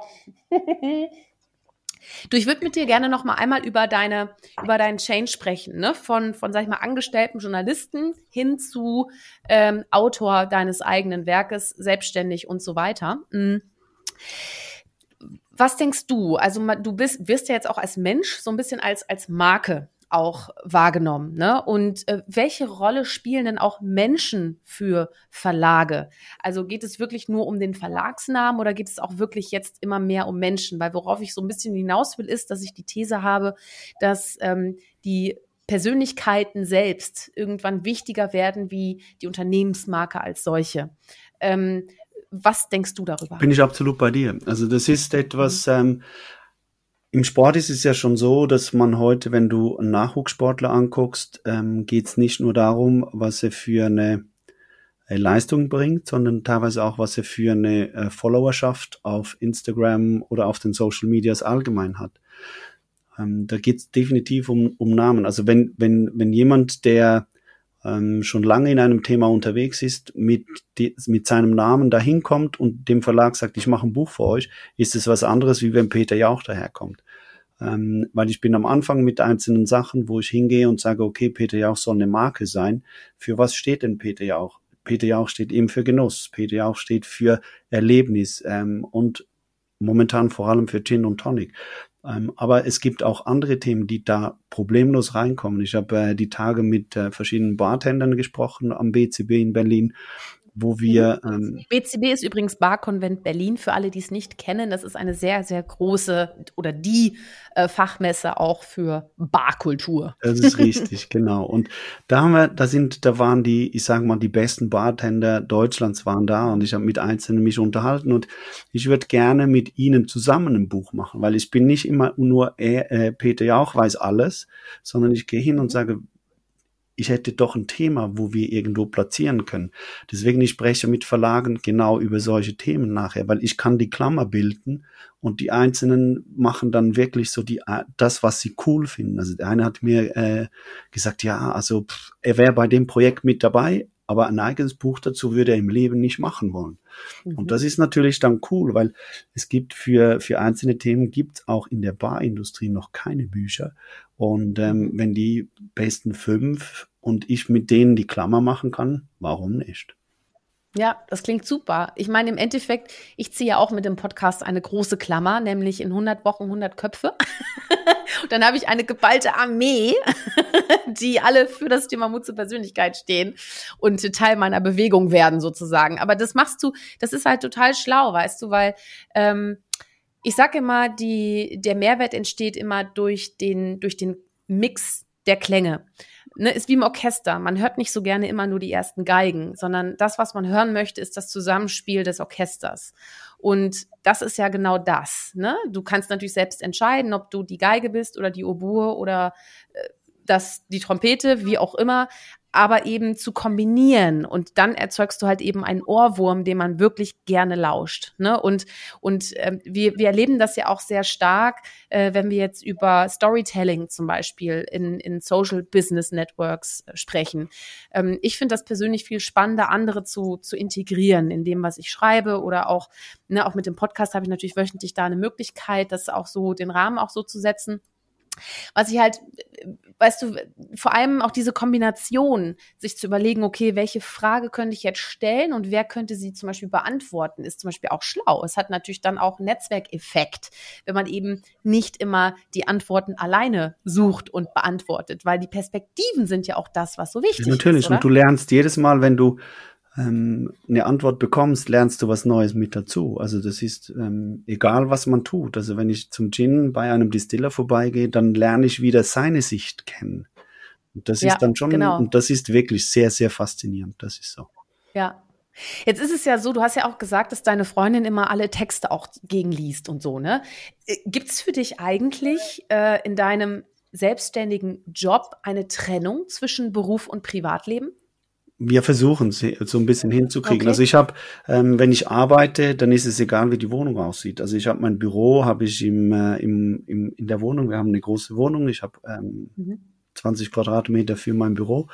Du, ich würde mit dir gerne noch mal einmal über deine, über deinen Change sprechen, ne? Von, von, sag ich mal, angestellten Journalisten hin zu ähm, Autor deines eigenen Werkes, selbstständig und so weiter. Mhm. Was denkst du? Also du bist, wirst ja jetzt auch als Mensch so ein bisschen als, als Marke auch wahrgenommen. Ne? Und äh, welche Rolle spielen denn auch Menschen für Verlage? Also geht es wirklich nur um den Verlagsnamen oder geht es auch wirklich jetzt immer mehr um Menschen? Weil worauf ich so ein bisschen hinaus will, ist, dass ich die These habe, dass ähm, die Persönlichkeiten selbst irgendwann wichtiger werden wie die Unternehmensmarke als solche. Ähm, was denkst du darüber? Bin ich absolut bei dir. Also das ist etwas, mhm. ähm, im Sport ist es ja schon so, dass man heute, wenn du einen Nachwuchssportler anguckst, ähm, geht es nicht nur darum, was er für eine äh, Leistung bringt, sondern teilweise auch, was er für eine äh, Followerschaft auf Instagram oder auf den Social Medias allgemein hat. Ähm, da geht es definitiv um, um Namen. Also wenn, wenn, wenn jemand, der ähm, schon lange in einem Thema unterwegs ist, mit, die, mit seinem Namen dahin kommt und dem Verlag sagt, ich mache ein Buch für euch, ist es was anderes, wie wenn Peter Jauch daherkommt. Ähm, weil ich bin am Anfang mit einzelnen Sachen, wo ich hingehe und sage, okay, Peter Jauch soll eine Marke sein. Für was steht denn Peter Jauch? Peter Jauch steht eben für Genuss. Peter Jauch steht für Erlebnis ähm, und momentan vor allem für Gin und Tonic. Ähm, aber es gibt auch andere Themen, die da problemlos reinkommen. Ich habe äh, die Tage mit äh, verschiedenen Bartendern gesprochen am BCB in Berlin wo wir. Ähm, BCB ist übrigens Barkonvent Berlin, für alle, die es nicht kennen. Das ist eine sehr, sehr große oder die äh, Fachmesse auch für Barkultur. Das ist richtig, genau. Und da haben wir, da sind, da waren die, ich sage mal, die besten Bartender Deutschlands waren da und ich habe mit Einzelnen mich unterhalten und ich würde gerne mit ihnen zusammen ein Buch machen, weil ich bin nicht immer nur äh, Peter Jauch weiß alles, sondern ich gehe hin und sage, ich hätte doch ein Thema, wo wir irgendwo platzieren können. Deswegen ich spreche mit Verlagen genau über solche Themen nachher, weil ich kann die Klammer bilden und die Einzelnen machen dann wirklich so die das, was sie cool finden. Also der eine hat mir äh, gesagt, ja, also pff, er wäre bei dem Projekt mit dabei, aber ein eigenes Buch dazu würde er im Leben nicht machen wollen. Mhm. Und das ist natürlich dann cool, weil es gibt für, für einzelne Themen gibt auch in der Barindustrie noch keine Bücher. Und ähm, wenn die besten fünf und ich mit denen die Klammer machen kann, warum nicht? Ja, das klingt super. Ich meine, im Endeffekt, ich ziehe ja auch mit dem Podcast eine große Klammer, nämlich in 100 Wochen 100 Köpfe. und dann habe ich eine geballte Armee, die alle für das Thema Mut zur Persönlichkeit stehen und Teil meiner Bewegung werden sozusagen. Aber das machst du, das ist halt total schlau, weißt du, weil ähm, ich sage immer, die, der Mehrwert entsteht immer durch den, durch den Mix der Klänge ne, ist wie im Orchester. Man hört nicht so gerne immer nur die ersten Geigen, sondern das, was man hören möchte, ist das Zusammenspiel des Orchesters. Und das ist ja genau das. Ne? Du kannst natürlich selbst entscheiden, ob du die Geige bist oder die Oboe oder äh, das, die Trompete, wie auch immer aber eben zu kombinieren und dann erzeugst du halt eben einen Ohrwurm, den man wirklich gerne lauscht. Ne? Und und äh, wir, wir erleben das ja auch sehr stark, äh, wenn wir jetzt über Storytelling zum Beispiel in, in Social Business Networks äh, sprechen. Ähm, ich finde das persönlich viel spannender, andere zu, zu integrieren in dem, was ich schreibe oder auch, ne, auch mit dem Podcast habe ich natürlich wöchentlich da eine Möglichkeit, das auch so, den Rahmen auch so zu setzen. Was ich halt, weißt du, vor allem auch diese Kombination, sich zu überlegen, okay, welche Frage könnte ich jetzt stellen und wer könnte sie zum Beispiel beantworten, ist zum Beispiel auch schlau. Es hat natürlich dann auch Netzwerkeffekt, wenn man eben nicht immer die Antworten alleine sucht und beantwortet, weil die Perspektiven sind ja auch das, was so wichtig ja, natürlich. ist. Natürlich, und du lernst jedes Mal, wenn du ähm, eine Antwort bekommst, lernst du was Neues mit dazu. Also das ist ähm, egal, was man tut. Also wenn ich zum Gin bei einem Distiller vorbeigehe, dann lerne ich wieder seine Sicht kennen. Und das ja, ist dann schon, genau. und das ist wirklich sehr, sehr faszinierend. Das ist so. Ja, Jetzt ist es ja so, du hast ja auch gesagt, dass deine Freundin immer alle Texte auch gegenliest und so, ne? Äh, Gibt es für dich eigentlich äh, in deinem selbstständigen Job eine Trennung zwischen Beruf und Privatleben? Wir versuchen sie so ein bisschen hinzukriegen. Okay. Also ich habe, ähm, wenn ich arbeite, dann ist es egal, wie die Wohnung aussieht. Also ich habe mein Büro, habe ich im, äh, im, im, in der Wohnung. Wir haben eine große Wohnung. Ich habe ähm, mhm. 20 Quadratmeter für mein Büro.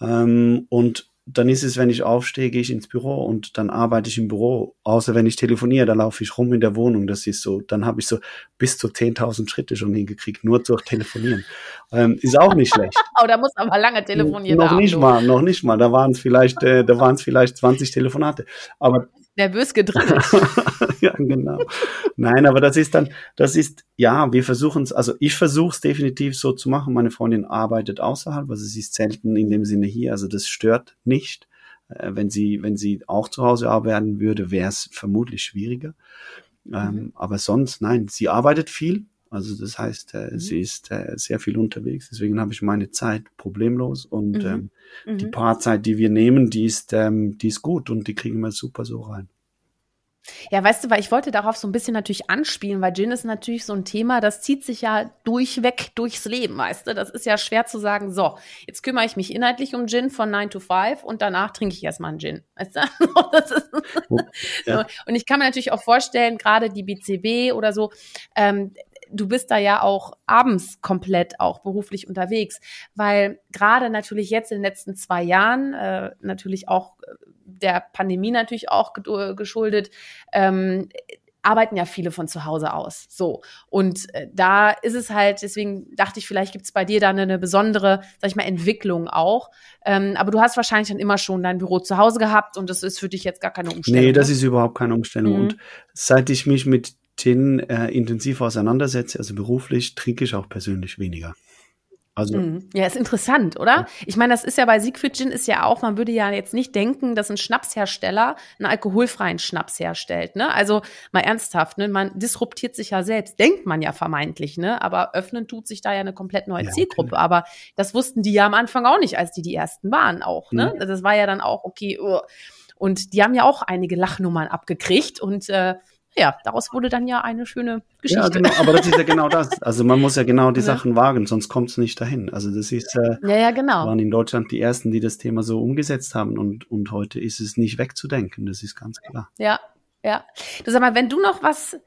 Ähm, und dann ist es, wenn ich aufstehe, gehe ich ins Büro und dann arbeite ich im Büro. Außer wenn ich telefoniere, da laufe ich rum in der Wohnung. Das ist so, dann habe ich so bis zu 10.000 Schritte schon hingekriegt, nur durch Telefonieren. Ähm, ist auch nicht schlecht. oh, da muss aber lange telefonieren. Noch nicht mal, noch nicht mal. Da waren es vielleicht, äh, da waren es vielleicht 20 Telefonate. Aber nervös gedrillt. ja, genau. Nein, aber das ist dann, das ist, ja, wir versuchen es, also ich versuche es definitiv so zu machen. Meine Freundin arbeitet außerhalb, also sie ist selten in dem Sinne hier, also das stört nicht. Äh, wenn sie, wenn sie auch zu Hause arbeiten würde, wäre es vermutlich schwieriger. Ähm, mhm. aber sonst, nein, sie arbeitet viel. Also das heißt, äh, mhm. sie ist äh, sehr viel unterwegs. Deswegen habe ich meine Zeit problemlos und mhm. ähm, die mhm. paar Zeit, die wir nehmen, die ist, ähm, die ist gut und die kriegen wir super so rein. Ja, weißt du, weil ich wollte darauf so ein bisschen natürlich anspielen, weil Gin ist natürlich so ein Thema, das zieht sich ja durchweg durchs Leben, weißt du? Das ist ja schwer zu sagen, so, jetzt kümmere ich mich inhaltlich um Gin von 9 to 5 und danach trinke ich erstmal einen Gin. Weißt du? Ist, ja. so. Und ich kann mir natürlich auch vorstellen, gerade die BCB oder so, ähm, du bist da ja auch abends komplett auch beruflich unterwegs, weil gerade natürlich jetzt in den letzten zwei Jahren, äh, natürlich auch äh, der Pandemie natürlich auch geschuldet, ähm, arbeiten ja viele von zu Hause aus. So. Und äh, da ist es halt, deswegen dachte ich, vielleicht gibt es bei dir da eine, eine, besondere, sag ich mal, Entwicklung auch. Ähm, aber du hast wahrscheinlich dann immer schon dein Büro zu Hause gehabt und das ist für dich jetzt gar keine Umstellung. Nee, das ne? ist überhaupt keine Umstellung. Mhm. Und seit ich mich mit Gin äh, intensiv auseinandersetze, also beruflich, trinke ich auch persönlich weniger. Also, mhm. ja, ist interessant, oder? Ich meine, das ist ja bei Siegfried Gin ist ja auch, man würde ja jetzt nicht denken, dass ein Schnapshersteller einen alkoholfreien Schnaps herstellt, ne? Also mal ernsthaft, ne? Man disruptiert sich ja selbst, denkt man ja vermeintlich, ne? Aber öffnen tut sich da ja eine komplett neue ja, Zielgruppe. Okay. Aber das wussten die ja am Anfang auch nicht, als die die ersten waren auch, ne? Mhm. Das war ja dann auch okay. Uh. Und die haben ja auch einige Lachnummern abgekriegt und äh, ja, daraus wurde dann ja eine schöne Geschichte. Ja, genau, aber das ist ja genau das. Also man muss ja genau die ja. Sachen wagen, sonst kommt es nicht dahin. Also das ist äh, ja, ja, genau. waren in Deutschland die ersten, die das Thema so umgesetzt haben und und heute ist es nicht wegzudenken. Das ist ganz klar. Ja, ja. Du sag mal, wenn du noch was,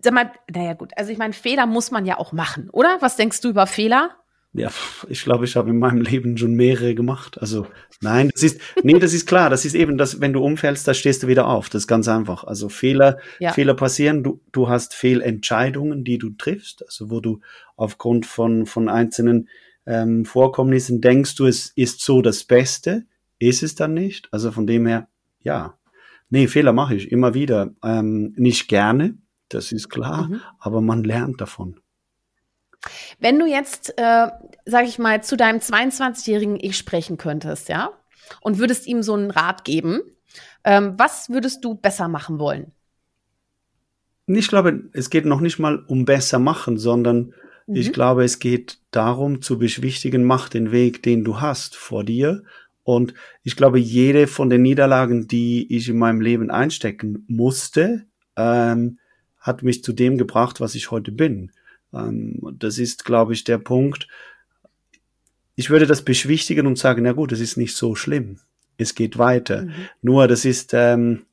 sag mal, naja gut, also ich meine, Fehler muss man ja auch machen, oder? Was denkst du über Fehler? Ja, ich glaube, ich habe in meinem Leben schon mehrere gemacht. Also nein, das ist, nee, das ist klar. Das ist eben das, wenn du umfällst, da stehst du wieder auf. Das ist ganz einfach. Also Fehler, ja. Fehler passieren. Du, du hast Fehlentscheidungen, die du triffst. Also wo du aufgrund von, von einzelnen ähm, Vorkommnissen denkst du, es ist so das Beste. Ist es dann nicht? Also von dem her, ja. Nee, Fehler mache ich immer wieder. Ähm, nicht gerne, das ist klar, mhm. aber man lernt davon. Wenn du jetzt, äh, sag ich mal, zu deinem 22-jährigen Ich sprechen könntest, ja, und würdest ihm so einen Rat geben, ähm, was würdest du besser machen wollen? Ich glaube, es geht noch nicht mal um besser machen, sondern mhm. ich glaube, es geht darum zu beschwichtigen, mach den Weg, den du hast vor dir. Und ich glaube, jede von den Niederlagen, die ich in meinem Leben einstecken musste, ähm, hat mich zu dem gebracht, was ich heute bin. Ähm, das ist, glaube ich, der Punkt. Ich würde das beschwichtigen und sagen, na gut, es ist nicht so schlimm. Es geht weiter. Mhm. Nur, das ist, ähm,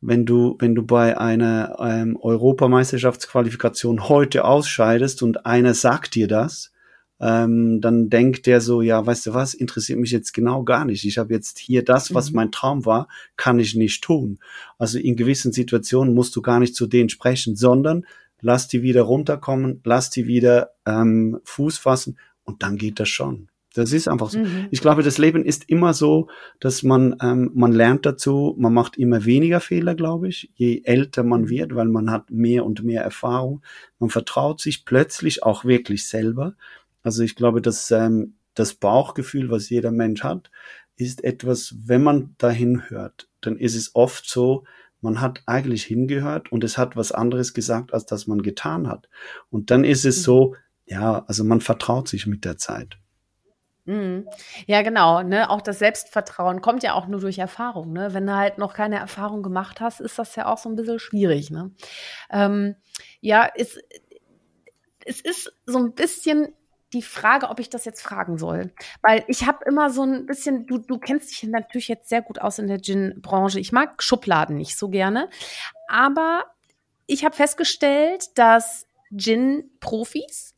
wenn du, wenn du bei einer ähm, Europameisterschaftsqualifikation heute ausscheidest und einer sagt dir das, ähm, dann denkt der so, ja, weißt du was, interessiert mich jetzt genau gar nicht. Ich habe jetzt hier das, was mhm. mein Traum war, kann ich nicht tun. Also in gewissen Situationen musst du gar nicht zu denen sprechen, sondern lass die wieder runterkommen, lass die wieder ähm, Fuß fassen und dann geht das schon. Das ist einfach so. Mhm. Ich glaube, das Leben ist immer so, dass man ähm, man lernt dazu, man macht immer weniger Fehler, glaube ich, je älter man mhm. wird, weil man hat mehr und mehr Erfahrung. Man vertraut sich plötzlich auch wirklich selber. Also ich glaube, dass ähm, das Bauchgefühl, was jeder Mensch hat, ist etwas, wenn man dahin hört, dann ist es oft so, man hat eigentlich hingehört und es hat was anderes gesagt, als das man getan hat. Und dann ist es so, ja, also man vertraut sich mit der Zeit. Mhm. Ja, genau. Ne? Auch das Selbstvertrauen kommt ja auch nur durch Erfahrung. Ne? Wenn du halt noch keine Erfahrung gemacht hast, ist das ja auch so ein bisschen schwierig. Ne? Ähm, ja, es, es ist so ein bisschen die Frage, ob ich das jetzt fragen soll. Weil ich habe immer so ein bisschen, du, du kennst dich natürlich jetzt sehr gut aus in der Gin-Branche. Ich mag Schubladen nicht so gerne. Aber ich habe festgestellt, dass Gin-Profis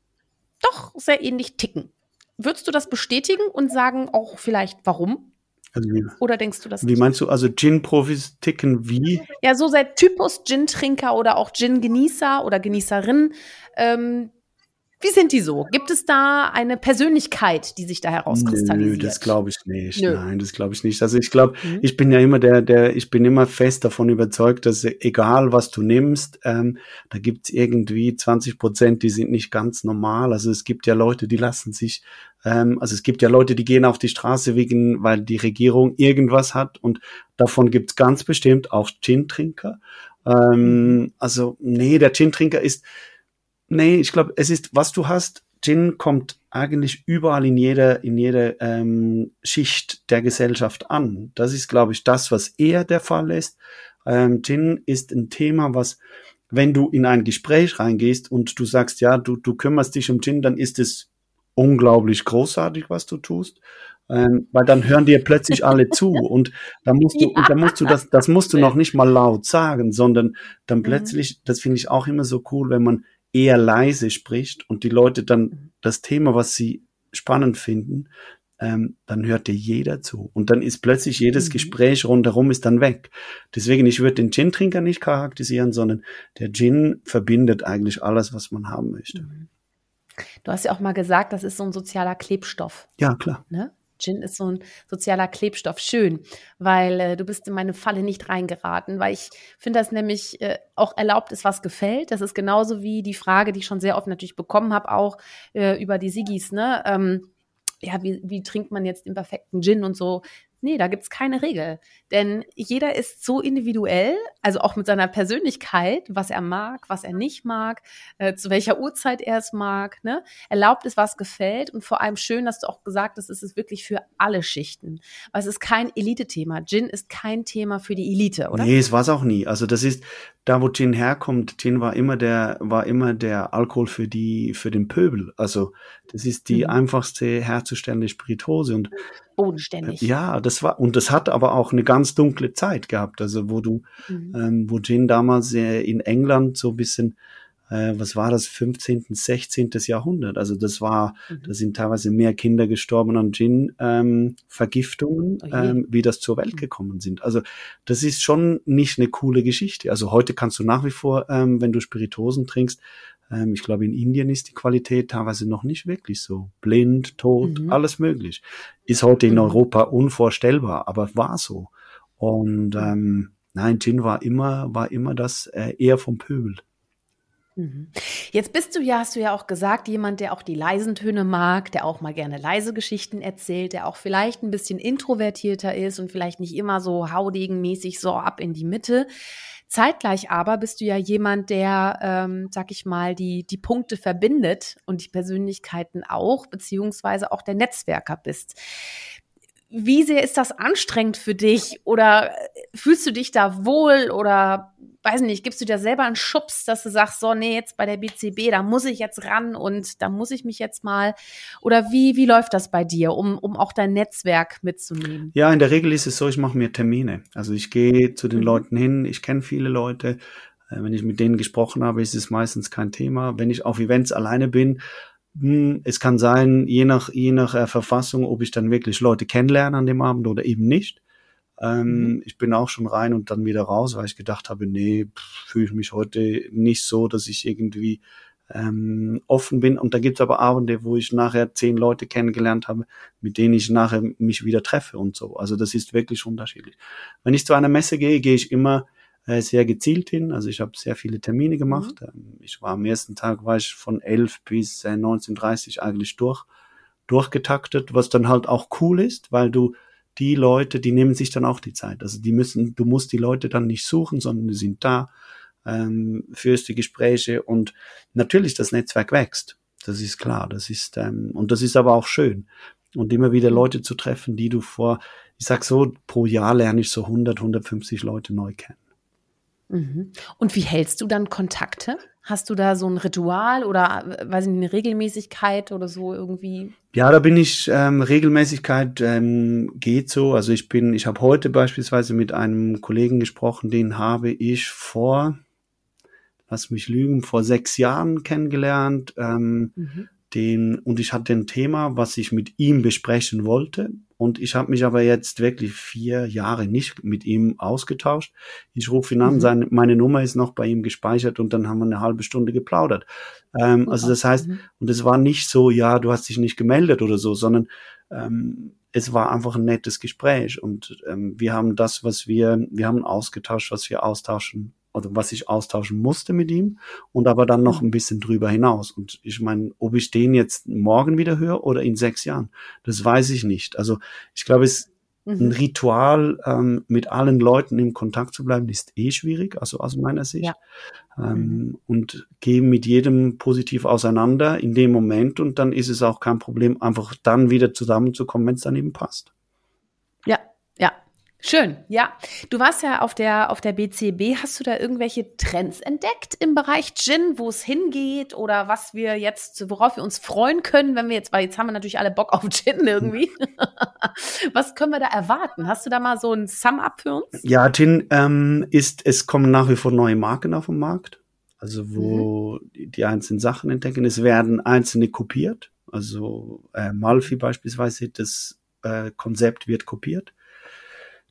doch sehr ähnlich ticken. Würdest du das bestätigen und sagen auch vielleicht warum? Also wie, oder denkst du das? Wie nicht? meinst du, also Gin-Profis ticken wie? Ja, so seit Typus Gin-Trinker oder auch Gin-Genießer oder Genießerin. Ähm, wie sind die so? Gibt es da eine Persönlichkeit, die sich da herauskristallisiert? Nö, das glaube ich nicht. Nö. Nein, das glaube ich nicht. Also ich glaube, mhm. ich bin ja immer der, der, ich bin immer fest davon überzeugt, dass egal was du nimmst, ähm, da gibt's irgendwie 20 Prozent, die sind nicht ganz normal. Also es gibt ja Leute, die lassen sich, ähm, also es gibt ja Leute, die gehen auf die Straße wegen, weil die Regierung irgendwas hat und davon gibt's ganz bestimmt auch Gin-Trinker. Ähm, mhm. also nee, der Gin-Trinker ist Nee, ich glaube, es ist, was du hast, Gin kommt eigentlich überall in jeder, in jeder ähm, Schicht der Gesellschaft an. Das ist, glaube ich, das, was eher der Fall ist. Ähm, Gin ist ein Thema, was, wenn du in ein Gespräch reingehst und du sagst, ja, du, du kümmerst dich um Gin, dann ist es unglaublich großartig, was du tust. Ähm, weil dann hören dir plötzlich alle zu und da musst du, ja. und da musst du das, das musst du noch nicht mal laut sagen, sondern dann mhm. plötzlich, das finde ich auch immer so cool, wenn man eher leise spricht und die Leute dann mhm. das Thema, was sie spannend finden, ähm, dann hört dir jeder zu. Und dann ist plötzlich jedes mhm. Gespräch rundherum ist dann weg. Deswegen, ich würde den Gin-Trinker nicht charakterisieren, sondern der Gin verbindet eigentlich alles, was man haben möchte. Mhm. Du hast ja auch mal gesagt, das ist so ein sozialer Klebstoff. Ja, klar. Ne? Gin ist so ein sozialer Klebstoff. Schön, weil äh, du bist in meine Falle nicht reingeraten, weil ich finde das nämlich äh, auch erlaubt ist, was gefällt. Das ist genauso wie die Frage, die ich schon sehr oft natürlich bekommen habe, auch äh, über die Sigis, ne? Ähm, ja, wie, wie trinkt man jetzt den perfekten Gin und so. Nee, da gibt's keine Regel. Denn jeder ist so individuell, also auch mit seiner Persönlichkeit, was er mag, was er nicht mag, äh, zu welcher Uhrzeit er es mag. Ne? Erlaubt ist, was gefällt. Und vor allem schön, dass du auch gesagt hast, es ist wirklich für alle Schichten. Weil es ist kein Elite-Thema. Gin ist kein Thema für die Elite, oder? Nee, es war es auch nie. Also das ist, da wo Gin herkommt, Gin war immer der, war immer der Alkohol für die, für den Pöbel. Also das ist die mhm. einfachste herzustellende Spirituose und bodenständig. Ja, das war, und das hat aber auch eine ganz dunkle Zeit gehabt, also wo du, mhm. ähm, wo Gin damals äh, in England so ein bisschen, äh, was war das, 15., 16. Jahrhundert, also das war, mhm. da sind teilweise mehr Kinder gestorben an Gin-Vergiftungen, ähm, oh ähm, wie das zur Welt mhm. gekommen sind. Also das ist schon nicht eine coole Geschichte. Also heute kannst du nach wie vor, ähm, wenn du Spiritosen trinkst, ähm, ich glaube, in Indien ist die Qualität teilweise noch nicht wirklich so. Blind, tot, mhm. alles möglich. Ist heute in mhm. Europa unvorstellbar, aber war so. Und mhm. ähm, nein, Gin war immer, war immer das äh, eher vom Pöbel. Mhm. Jetzt bist du ja, hast du ja auch gesagt, jemand, der auch die leisen Töne mag, der auch mal gerne leise Geschichten erzählt, der auch vielleicht ein bisschen introvertierter ist und vielleicht nicht immer so haudegenmäßig so ab in die Mitte. Zeitgleich aber bist du ja jemand, der, ähm, sag ich mal, die, die Punkte verbindet und die Persönlichkeiten auch, beziehungsweise auch der Netzwerker bist. Wie sehr ist das anstrengend für dich oder fühlst du dich da wohl oder weiß nicht, gibst du dir selber einen Schubs, dass du sagst, so, nee, jetzt bei der BCB, da muss ich jetzt ran und da muss ich mich jetzt mal, oder wie, wie läuft das bei dir, um, um auch dein Netzwerk mitzunehmen? Ja, in der Regel ist es so, ich mache mir Termine. Also ich gehe zu den mhm. Leuten hin, ich kenne viele Leute, äh, wenn ich mit denen gesprochen habe, ist es meistens kein Thema. Wenn ich auf Events alleine bin, es kann sein, je nach, je nach äh, Verfassung, ob ich dann wirklich Leute kennenlerne an dem Abend oder eben nicht. Ähm, mhm. Ich bin auch schon rein und dann wieder raus, weil ich gedacht habe, nee, fühle ich mich heute nicht so, dass ich irgendwie ähm, offen bin. Und da gibt es aber Abende, wo ich nachher zehn Leute kennengelernt habe, mit denen ich nachher mich wieder treffe und so. Also das ist wirklich unterschiedlich. Wenn ich zu einer Messe gehe, gehe ich immer äh, sehr gezielt hin. Also ich habe sehr viele Termine gemacht. Mhm. Ähm, ich war am ersten Tag war ich von 11 bis äh, 19.30 eigentlich durch durchgetaktet, was dann halt auch cool ist, weil du die Leute, die nehmen sich dann auch die Zeit. Also die müssen, du musst die Leute dann nicht suchen, sondern die sind da, ähm, führst die Gespräche und natürlich das Netzwerk wächst. Das ist klar. Das ist, ähm, und das ist aber auch schön. Und immer wieder mhm. Leute zu treffen, die du vor, ich sag so, pro Jahr lerne ich so 100, 150 Leute neu kennen. Mhm. Und wie hältst du dann Kontakte? Hast du da so ein Ritual oder äh, weiß ich nicht, eine Regelmäßigkeit oder so irgendwie? Ja, da bin ich ähm, Regelmäßigkeit ähm, geht so. Also ich bin, ich habe heute beispielsweise mit einem Kollegen gesprochen, den habe ich vor, lass mich lügen, vor sechs Jahren kennengelernt. Ähm, mhm. Den, und ich hatte ein Thema, was ich mit ihm besprechen wollte. und ich habe mich aber jetzt wirklich vier Jahre nicht mit ihm ausgetauscht. Ich rufe ihn an, mhm. seine, meine Nummer ist noch bei ihm gespeichert und dann haben wir eine halbe Stunde geplaudert. Ähm, also das heißt, mhm. und es war nicht so, ja, du hast dich nicht gemeldet oder so, sondern ähm, es war einfach ein nettes Gespräch und ähm, wir haben das, was wir, wir haben ausgetauscht, was wir austauschen oder was ich austauschen musste mit ihm und aber dann noch ein bisschen drüber hinaus. Und ich meine, ob ich den jetzt morgen wieder höre oder in sechs Jahren, das weiß ich nicht. Also ich glaube, es ein mhm. Ritual, ähm, mit allen Leuten im Kontakt zu bleiben, ist eh schwierig, also aus meiner Sicht. Ja. Ähm, mhm. Und gehen mit jedem positiv auseinander in dem Moment und dann ist es auch kein Problem, einfach dann wieder zusammenzukommen, wenn es dann eben passt. Ja, ja, Schön, ja. Du warst ja auf der, auf der BCB. Hast du da irgendwelche Trends entdeckt im Bereich Gin, wo es hingeht oder was wir jetzt, worauf wir uns freuen können, wenn wir jetzt, weil jetzt haben wir natürlich alle Bock auf Gin irgendwie. was können wir da erwarten? Hast du da mal so ein Sum-Up für uns? Ja, Gin ähm, ist, es kommen nach wie vor neue Marken auf den Markt. Also wo mhm. die, einzelnen Sachen entdecken. Es werden einzelne kopiert. Also äh, Malfi beispielsweise, das äh, Konzept wird kopiert.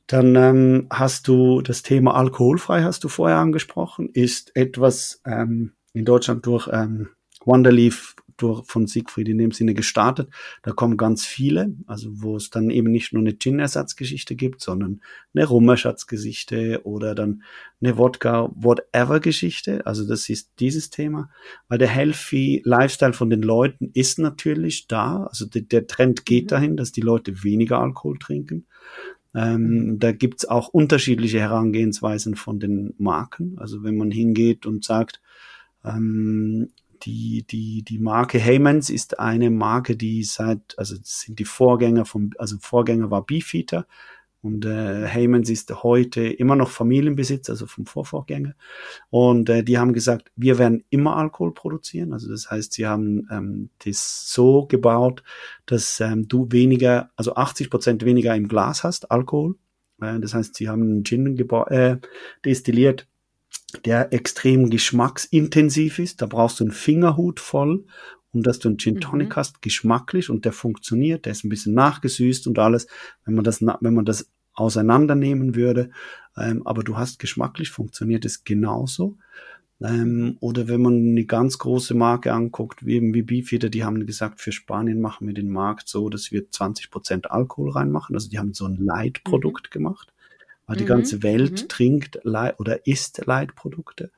Dann ähm, hast du das Thema alkoholfrei, hast du vorher angesprochen, ist etwas ähm, in Deutschland durch ähm, Wonderleaf durch, von Siegfried in dem Sinne gestartet. Da kommen ganz viele, also wo es dann eben nicht nur eine Gin-Ersatzgeschichte gibt, sondern eine Rummerschatzgeschichte oder dann eine Wodka-Whatever-Geschichte. Also das ist dieses Thema. Weil der Healthy Lifestyle von den Leuten ist natürlich da. Also der, der Trend geht mhm. dahin, dass die Leute weniger Alkohol trinken. Ähm, da gibt's auch unterschiedliche Herangehensweisen von den Marken. Also wenn man hingeht und sagt, ähm, die, die, die Marke Heymans ist eine Marke, die seit, also sind die Vorgänger vom, also Vorgänger war Beefeater und äh, Heymans ist heute immer noch Familienbesitz, also vom Vorvorgänger. Und äh, die haben gesagt, wir werden immer Alkohol produzieren. Also das heißt, sie haben ähm, das so gebaut, dass ähm, du weniger, also 80 Prozent weniger im Glas hast, Alkohol. Äh, das heißt, sie haben einen Gin äh, destilliert, der extrem geschmacksintensiv ist. Da brauchst du einen Fingerhut voll um dass du einen Gin Tonic mhm. hast, geschmacklich und der funktioniert, der ist ein bisschen nachgesüßt und alles. Wenn man das, wenn man das auseinandernehmen würde. Ähm, aber du hast geschmacklich funktioniert es genauso. Ähm, oder wenn man eine ganz große Marke anguckt, wie eben wie Beefeater, die haben gesagt, für Spanien machen wir den Markt so, dass wir 20 Prozent Alkohol reinmachen. Also die haben so ein Light-Produkt mhm. gemacht, weil mhm. die ganze Welt mhm. trinkt oder isst Light-Produkte.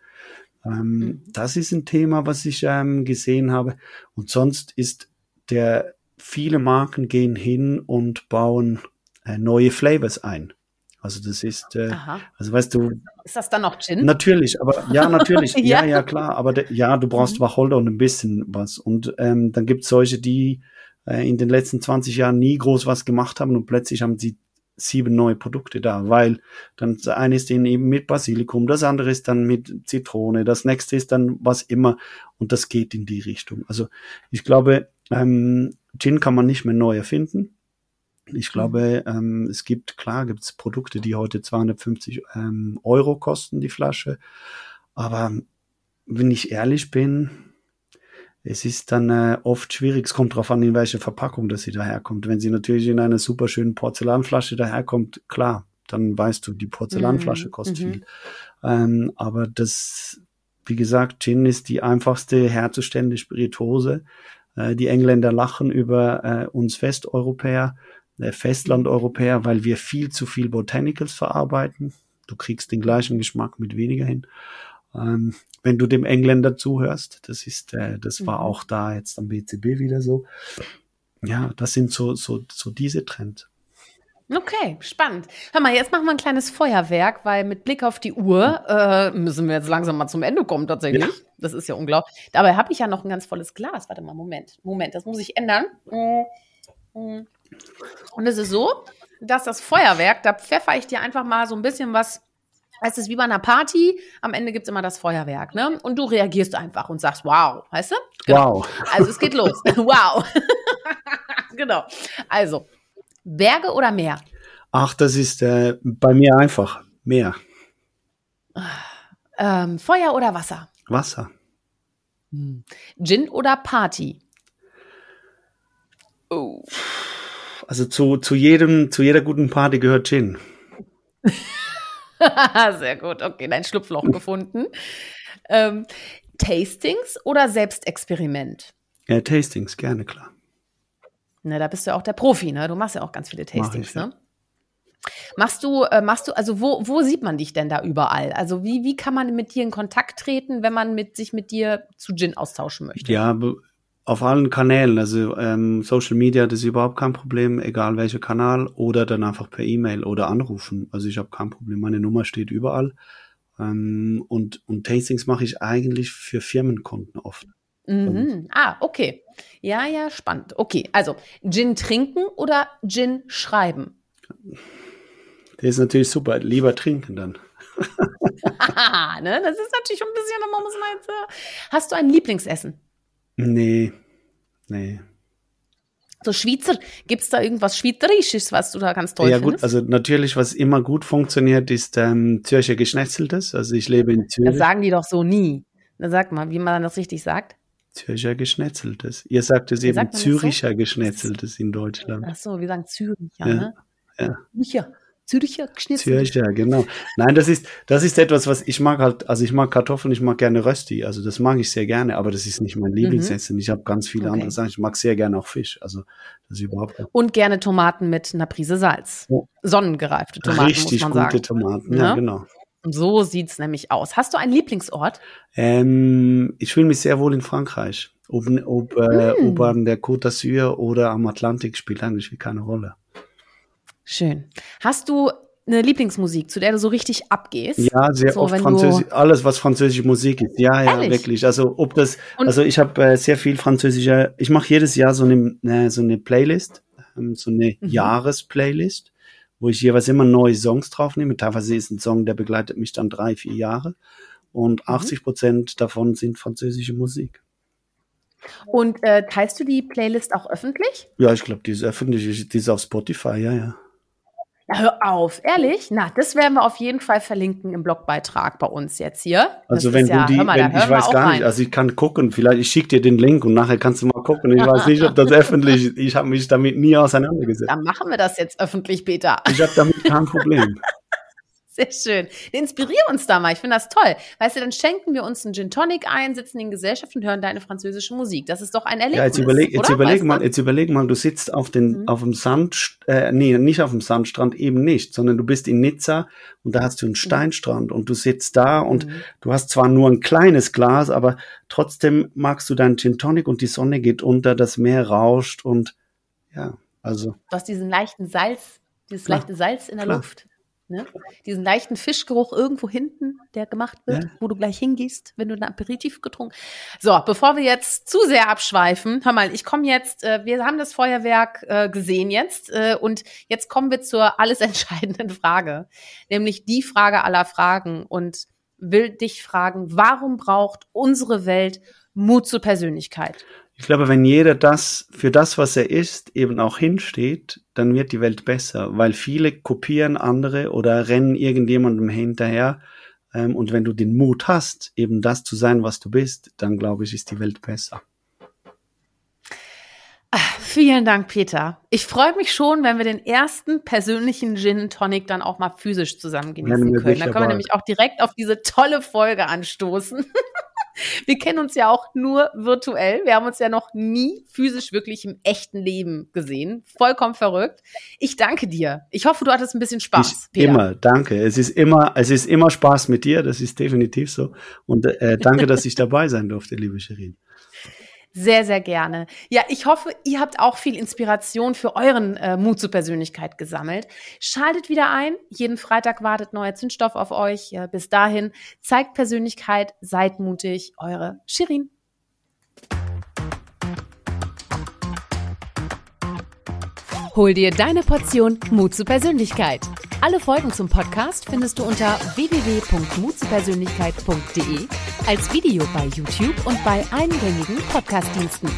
Ähm, mhm. Das ist ein Thema, was ich ähm, gesehen habe. Und sonst ist der, viele Marken gehen hin und bauen äh, neue Flavors ein. Also das ist, äh, also weißt du. Ist das dann noch Gin? Natürlich, aber ja, natürlich, ja. ja, ja, klar, aber de, ja, du brauchst mhm. Wacholder und ein bisschen was. Und ähm, dann gibt es solche, die äh, in den letzten 20 Jahren nie groß was gemacht haben und plötzlich haben sie sieben neue Produkte da, weil dann das eine ist dann eben mit Basilikum, das andere ist dann mit Zitrone, das nächste ist dann was immer und das geht in die Richtung. Also ich glaube, ähm, Gin kann man nicht mehr neu erfinden. Ich glaube, ähm, es gibt, klar, gibt es Produkte, die heute 250 ähm, Euro kosten, die Flasche. Aber wenn ich ehrlich bin, es ist dann äh, oft schwierig. Es kommt darauf an, in welche Verpackung das sie daherkommt. Wenn sie natürlich in einer super schönen Porzellanflasche daherkommt, klar, dann weißt du, die Porzellanflasche mhm. kostet mhm. viel. Ähm, aber das, wie gesagt, Gin ist die einfachste herzustellende Spirituose. Äh, die Engländer lachen über äh, uns Westeuropäer äh, Festlandeuropäer, weil wir viel zu viel Botanicals verarbeiten. Du kriegst den gleichen Geschmack mit weniger hin. Ähm, wenn du dem Engländer zuhörst, das ist, äh, das war mhm. auch da jetzt am BCB wieder so. Ja, das sind so, so, so diese Trends. Okay, spannend. Hör mal, jetzt machen wir ein kleines Feuerwerk, weil mit Blick auf die Uhr äh, müssen wir jetzt langsam mal zum Ende kommen tatsächlich. Ja. Das ist ja unglaublich. Dabei habe ich ja noch ein ganz volles Glas. Warte mal, Moment, Moment, das muss ich ändern. Und es ist so, dass das Feuerwerk, da pfeffer ich dir einfach mal so ein bisschen was. Es ist wie bei einer Party, am Ende gibt es immer das Feuerwerk, ne? Und du reagierst einfach und sagst, wow, weißt du? Genau. Wow. Also es geht los. wow. genau. Also, Berge oder Meer? Ach, das ist äh, bei mir einfach. Meer. Ähm, Feuer oder Wasser? Wasser. Hm. Gin oder Party? Oh Also zu, zu jedem, zu jeder guten Party gehört Gin. Sehr gut, okay, dein Schlupfloch gefunden. Ähm, Tastings oder Selbstexperiment? Ja, Tastings, gerne, klar. Na, da bist du ja auch der Profi, ne? Du machst ja auch ganz viele Tastings, ich, ne? Machst du, äh, machst du, also wo, wo sieht man dich denn da überall? Also wie, wie kann man mit dir in Kontakt treten, wenn man mit, sich mit dir zu Gin austauschen möchte? Ja, auf allen Kanälen, also ähm, Social Media, das ist überhaupt kein Problem, egal welcher Kanal, oder dann einfach per E-Mail oder anrufen. Also ich habe kein Problem, meine Nummer steht überall. Ähm, und, und Tastings mache ich eigentlich für Firmenkunden oft. Mhm. Ah, okay. Ja, ja, spannend. Okay, also Gin trinken oder Gin schreiben? Der ist natürlich super. Lieber trinken dann. ne? Das ist natürlich ein bisschen, man muss man jetzt, Hast du ein Lieblingsessen? Nee, nee. So Schweizer, gibt es da irgendwas Schweizerisches, was du da ganz toll ja, findest? Ja gut, also natürlich, was immer gut funktioniert, ist ähm, Zürcher Geschnetzeltes. Also ich lebe in Zürich. Das sagen die doch so nie. Na, sag mal, wie man das richtig sagt. Zürcher Geschnetzeltes. Ihr sagt es eben Züricher so? Geschnetzeltes in Deutschland. Ach so, wir sagen Züricher, ja, ne? Ja. Züricher. Zürcher geschnitzel. Zürcher, genau. Nein, das ist, das ist etwas, was ich mag halt, also ich mag Kartoffeln, ich mag gerne Rösti, also das mag ich sehr gerne, aber das ist nicht mein Lieblingsessen. Mhm. Ich habe ganz viele okay. andere Sachen. Ich mag sehr gerne auch Fisch, also das ist überhaupt. Und gerne Tomaten mit einer Prise Salz. Oh. Sonnengereifte Tomaten, Richtig muss man gute sagen. Tomaten, ja, ja genau. So sieht's nämlich aus. Hast du einen Lieblingsort? Ähm, ich fühle mich sehr wohl in Frankreich. Ob, ob, äh, mm. ob an der Côte d'Azur oder am Atlantik spielt eigentlich keine Rolle. Schön. Hast du eine Lieblingsmusik, zu der du so richtig abgehst? Ja, sehr so, oft Französisch, alles was französische Musik ist. Ja, ja, Ehrlich? wirklich. Also ob das, Und also ich habe äh, sehr viel französische. Ich mache jedes Jahr so eine äh, so eine Playlist, ähm, so eine mhm. Jahresplaylist, wo ich jeweils immer neue Songs draufnehme. Teilweise ist ein Song, der begleitet mich dann drei, vier Jahre. Und mhm. 80 Prozent davon sind französische Musik. Und äh, teilst du die Playlist auch öffentlich? Ja, ich glaube, die ist öffentlich. Die ist auf Spotify, ja, ja. Ja, hör auf, ehrlich? Na, das werden wir auf jeden Fall verlinken im Blogbeitrag bei uns jetzt hier. Also wenn du ja, die, mal, wenn, ich weiß gar rein. nicht, also ich kann gucken, vielleicht ich schicke dir den Link und nachher kannst du mal gucken. Ich weiß nicht, ob das öffentlich, ist. ich habe mich damit nie auseinandergesetzt. Dann machen wir das jetzt öffentlich, Peter. Ich habe damit kein Problem. Sehr schön. Inspirier uns da mal. Ich finde das toll. Weißt du, dann schenken wir uns einen Gin Tonic ein, sitzen in Gesellschaft und hören deine französische Musik. Das ist doch ein Erlebnis. Ja, jetzt überleg, jetzt überleg mal, jetzt überleg mal, du sitzt auf den, mhm. auf dem Sand, äh, nee, nicht auf dem Sandstrand, eben nicht, sondern du bist in Nizza und da hast du einen mhm. Steinstrand mhm. und du sitzt da und mhm. du hast zwar nur ein kleines Glas, aber trotzdem magst du deinen Gin Tonic und die Sonne geht unter, das Meer rauscht und ja, also. Du hast diesen leichten Salz, dieses klar, leichte Salz in der klar. Luft. Ne? Diesen leichten Fischgeruch irgendwo hinten, der gemacht wird, ja. wo du gleich hingehst, wenn du ein Aperitif getrunken So, bevor wir jetzt zu sehr abschweifen, hör mal, ich komme jetzt, äh, wir haben das Feuerwerk äh, gesehen jetzt äh, und jetzt kommen wir zur alles entscheidenden Frage, nämlich die Frage aller Fragen und will dich fragen, warum braucht unsere Welt Mut zur Persönlichkeit? Ich glaube, wenn jeder das für das, was er ist, eben auch hinsteht, dann wird die Welt besser, weil viele kopieren andere oder rennen irgendjemandem hinterher. Ähm, und wenn du den Mut hast, eben das zu sein, was du bist, dann glaube ich, ist die Welt besser. Ach, vielen Dank, Peter. Ich freue mich schon, wenn wir den ersten persönlichen Gin Tonic dann auch mal physisch zusammen genießen können. Dann können wir nämlich auch direkt auf diese tolle Folge anstoßen. Wir kennen uns ja auch nur virtuell. Wir haben uns ja noch nie physisch wirklich im echten Leben gesehen. Vollkommen verrückt. Ich danke dir. Ich hoffe, du hattest ein bisschen Spaß. Ich, immer, danke. Es ist immer, es ist immer Spaß mit dir. Das ist definitiv so. Und äh, danke, dass ich dabei sein durfte, liebe Sherin. Sehr, sehr gerne. Ja, ich hoffe, ihr habt auch viel Inspiration für euren äh, Mut zur Persönlichkeit gesammelt. Schaltet wieder ein. Jeden Freitag wartet neuer Zündstoff auf euch. Ja, bis dahin, zeigt Persönlichkeit, seid mutig. Eure Shirin. Hol dir deine Portion Mut zur Persönlichkeit. Alle Folgen zum Podcast findest du unter www.mutzupersönlichkeit.de als Video bei YouTube und bei allen gängigen Podcastdiensten.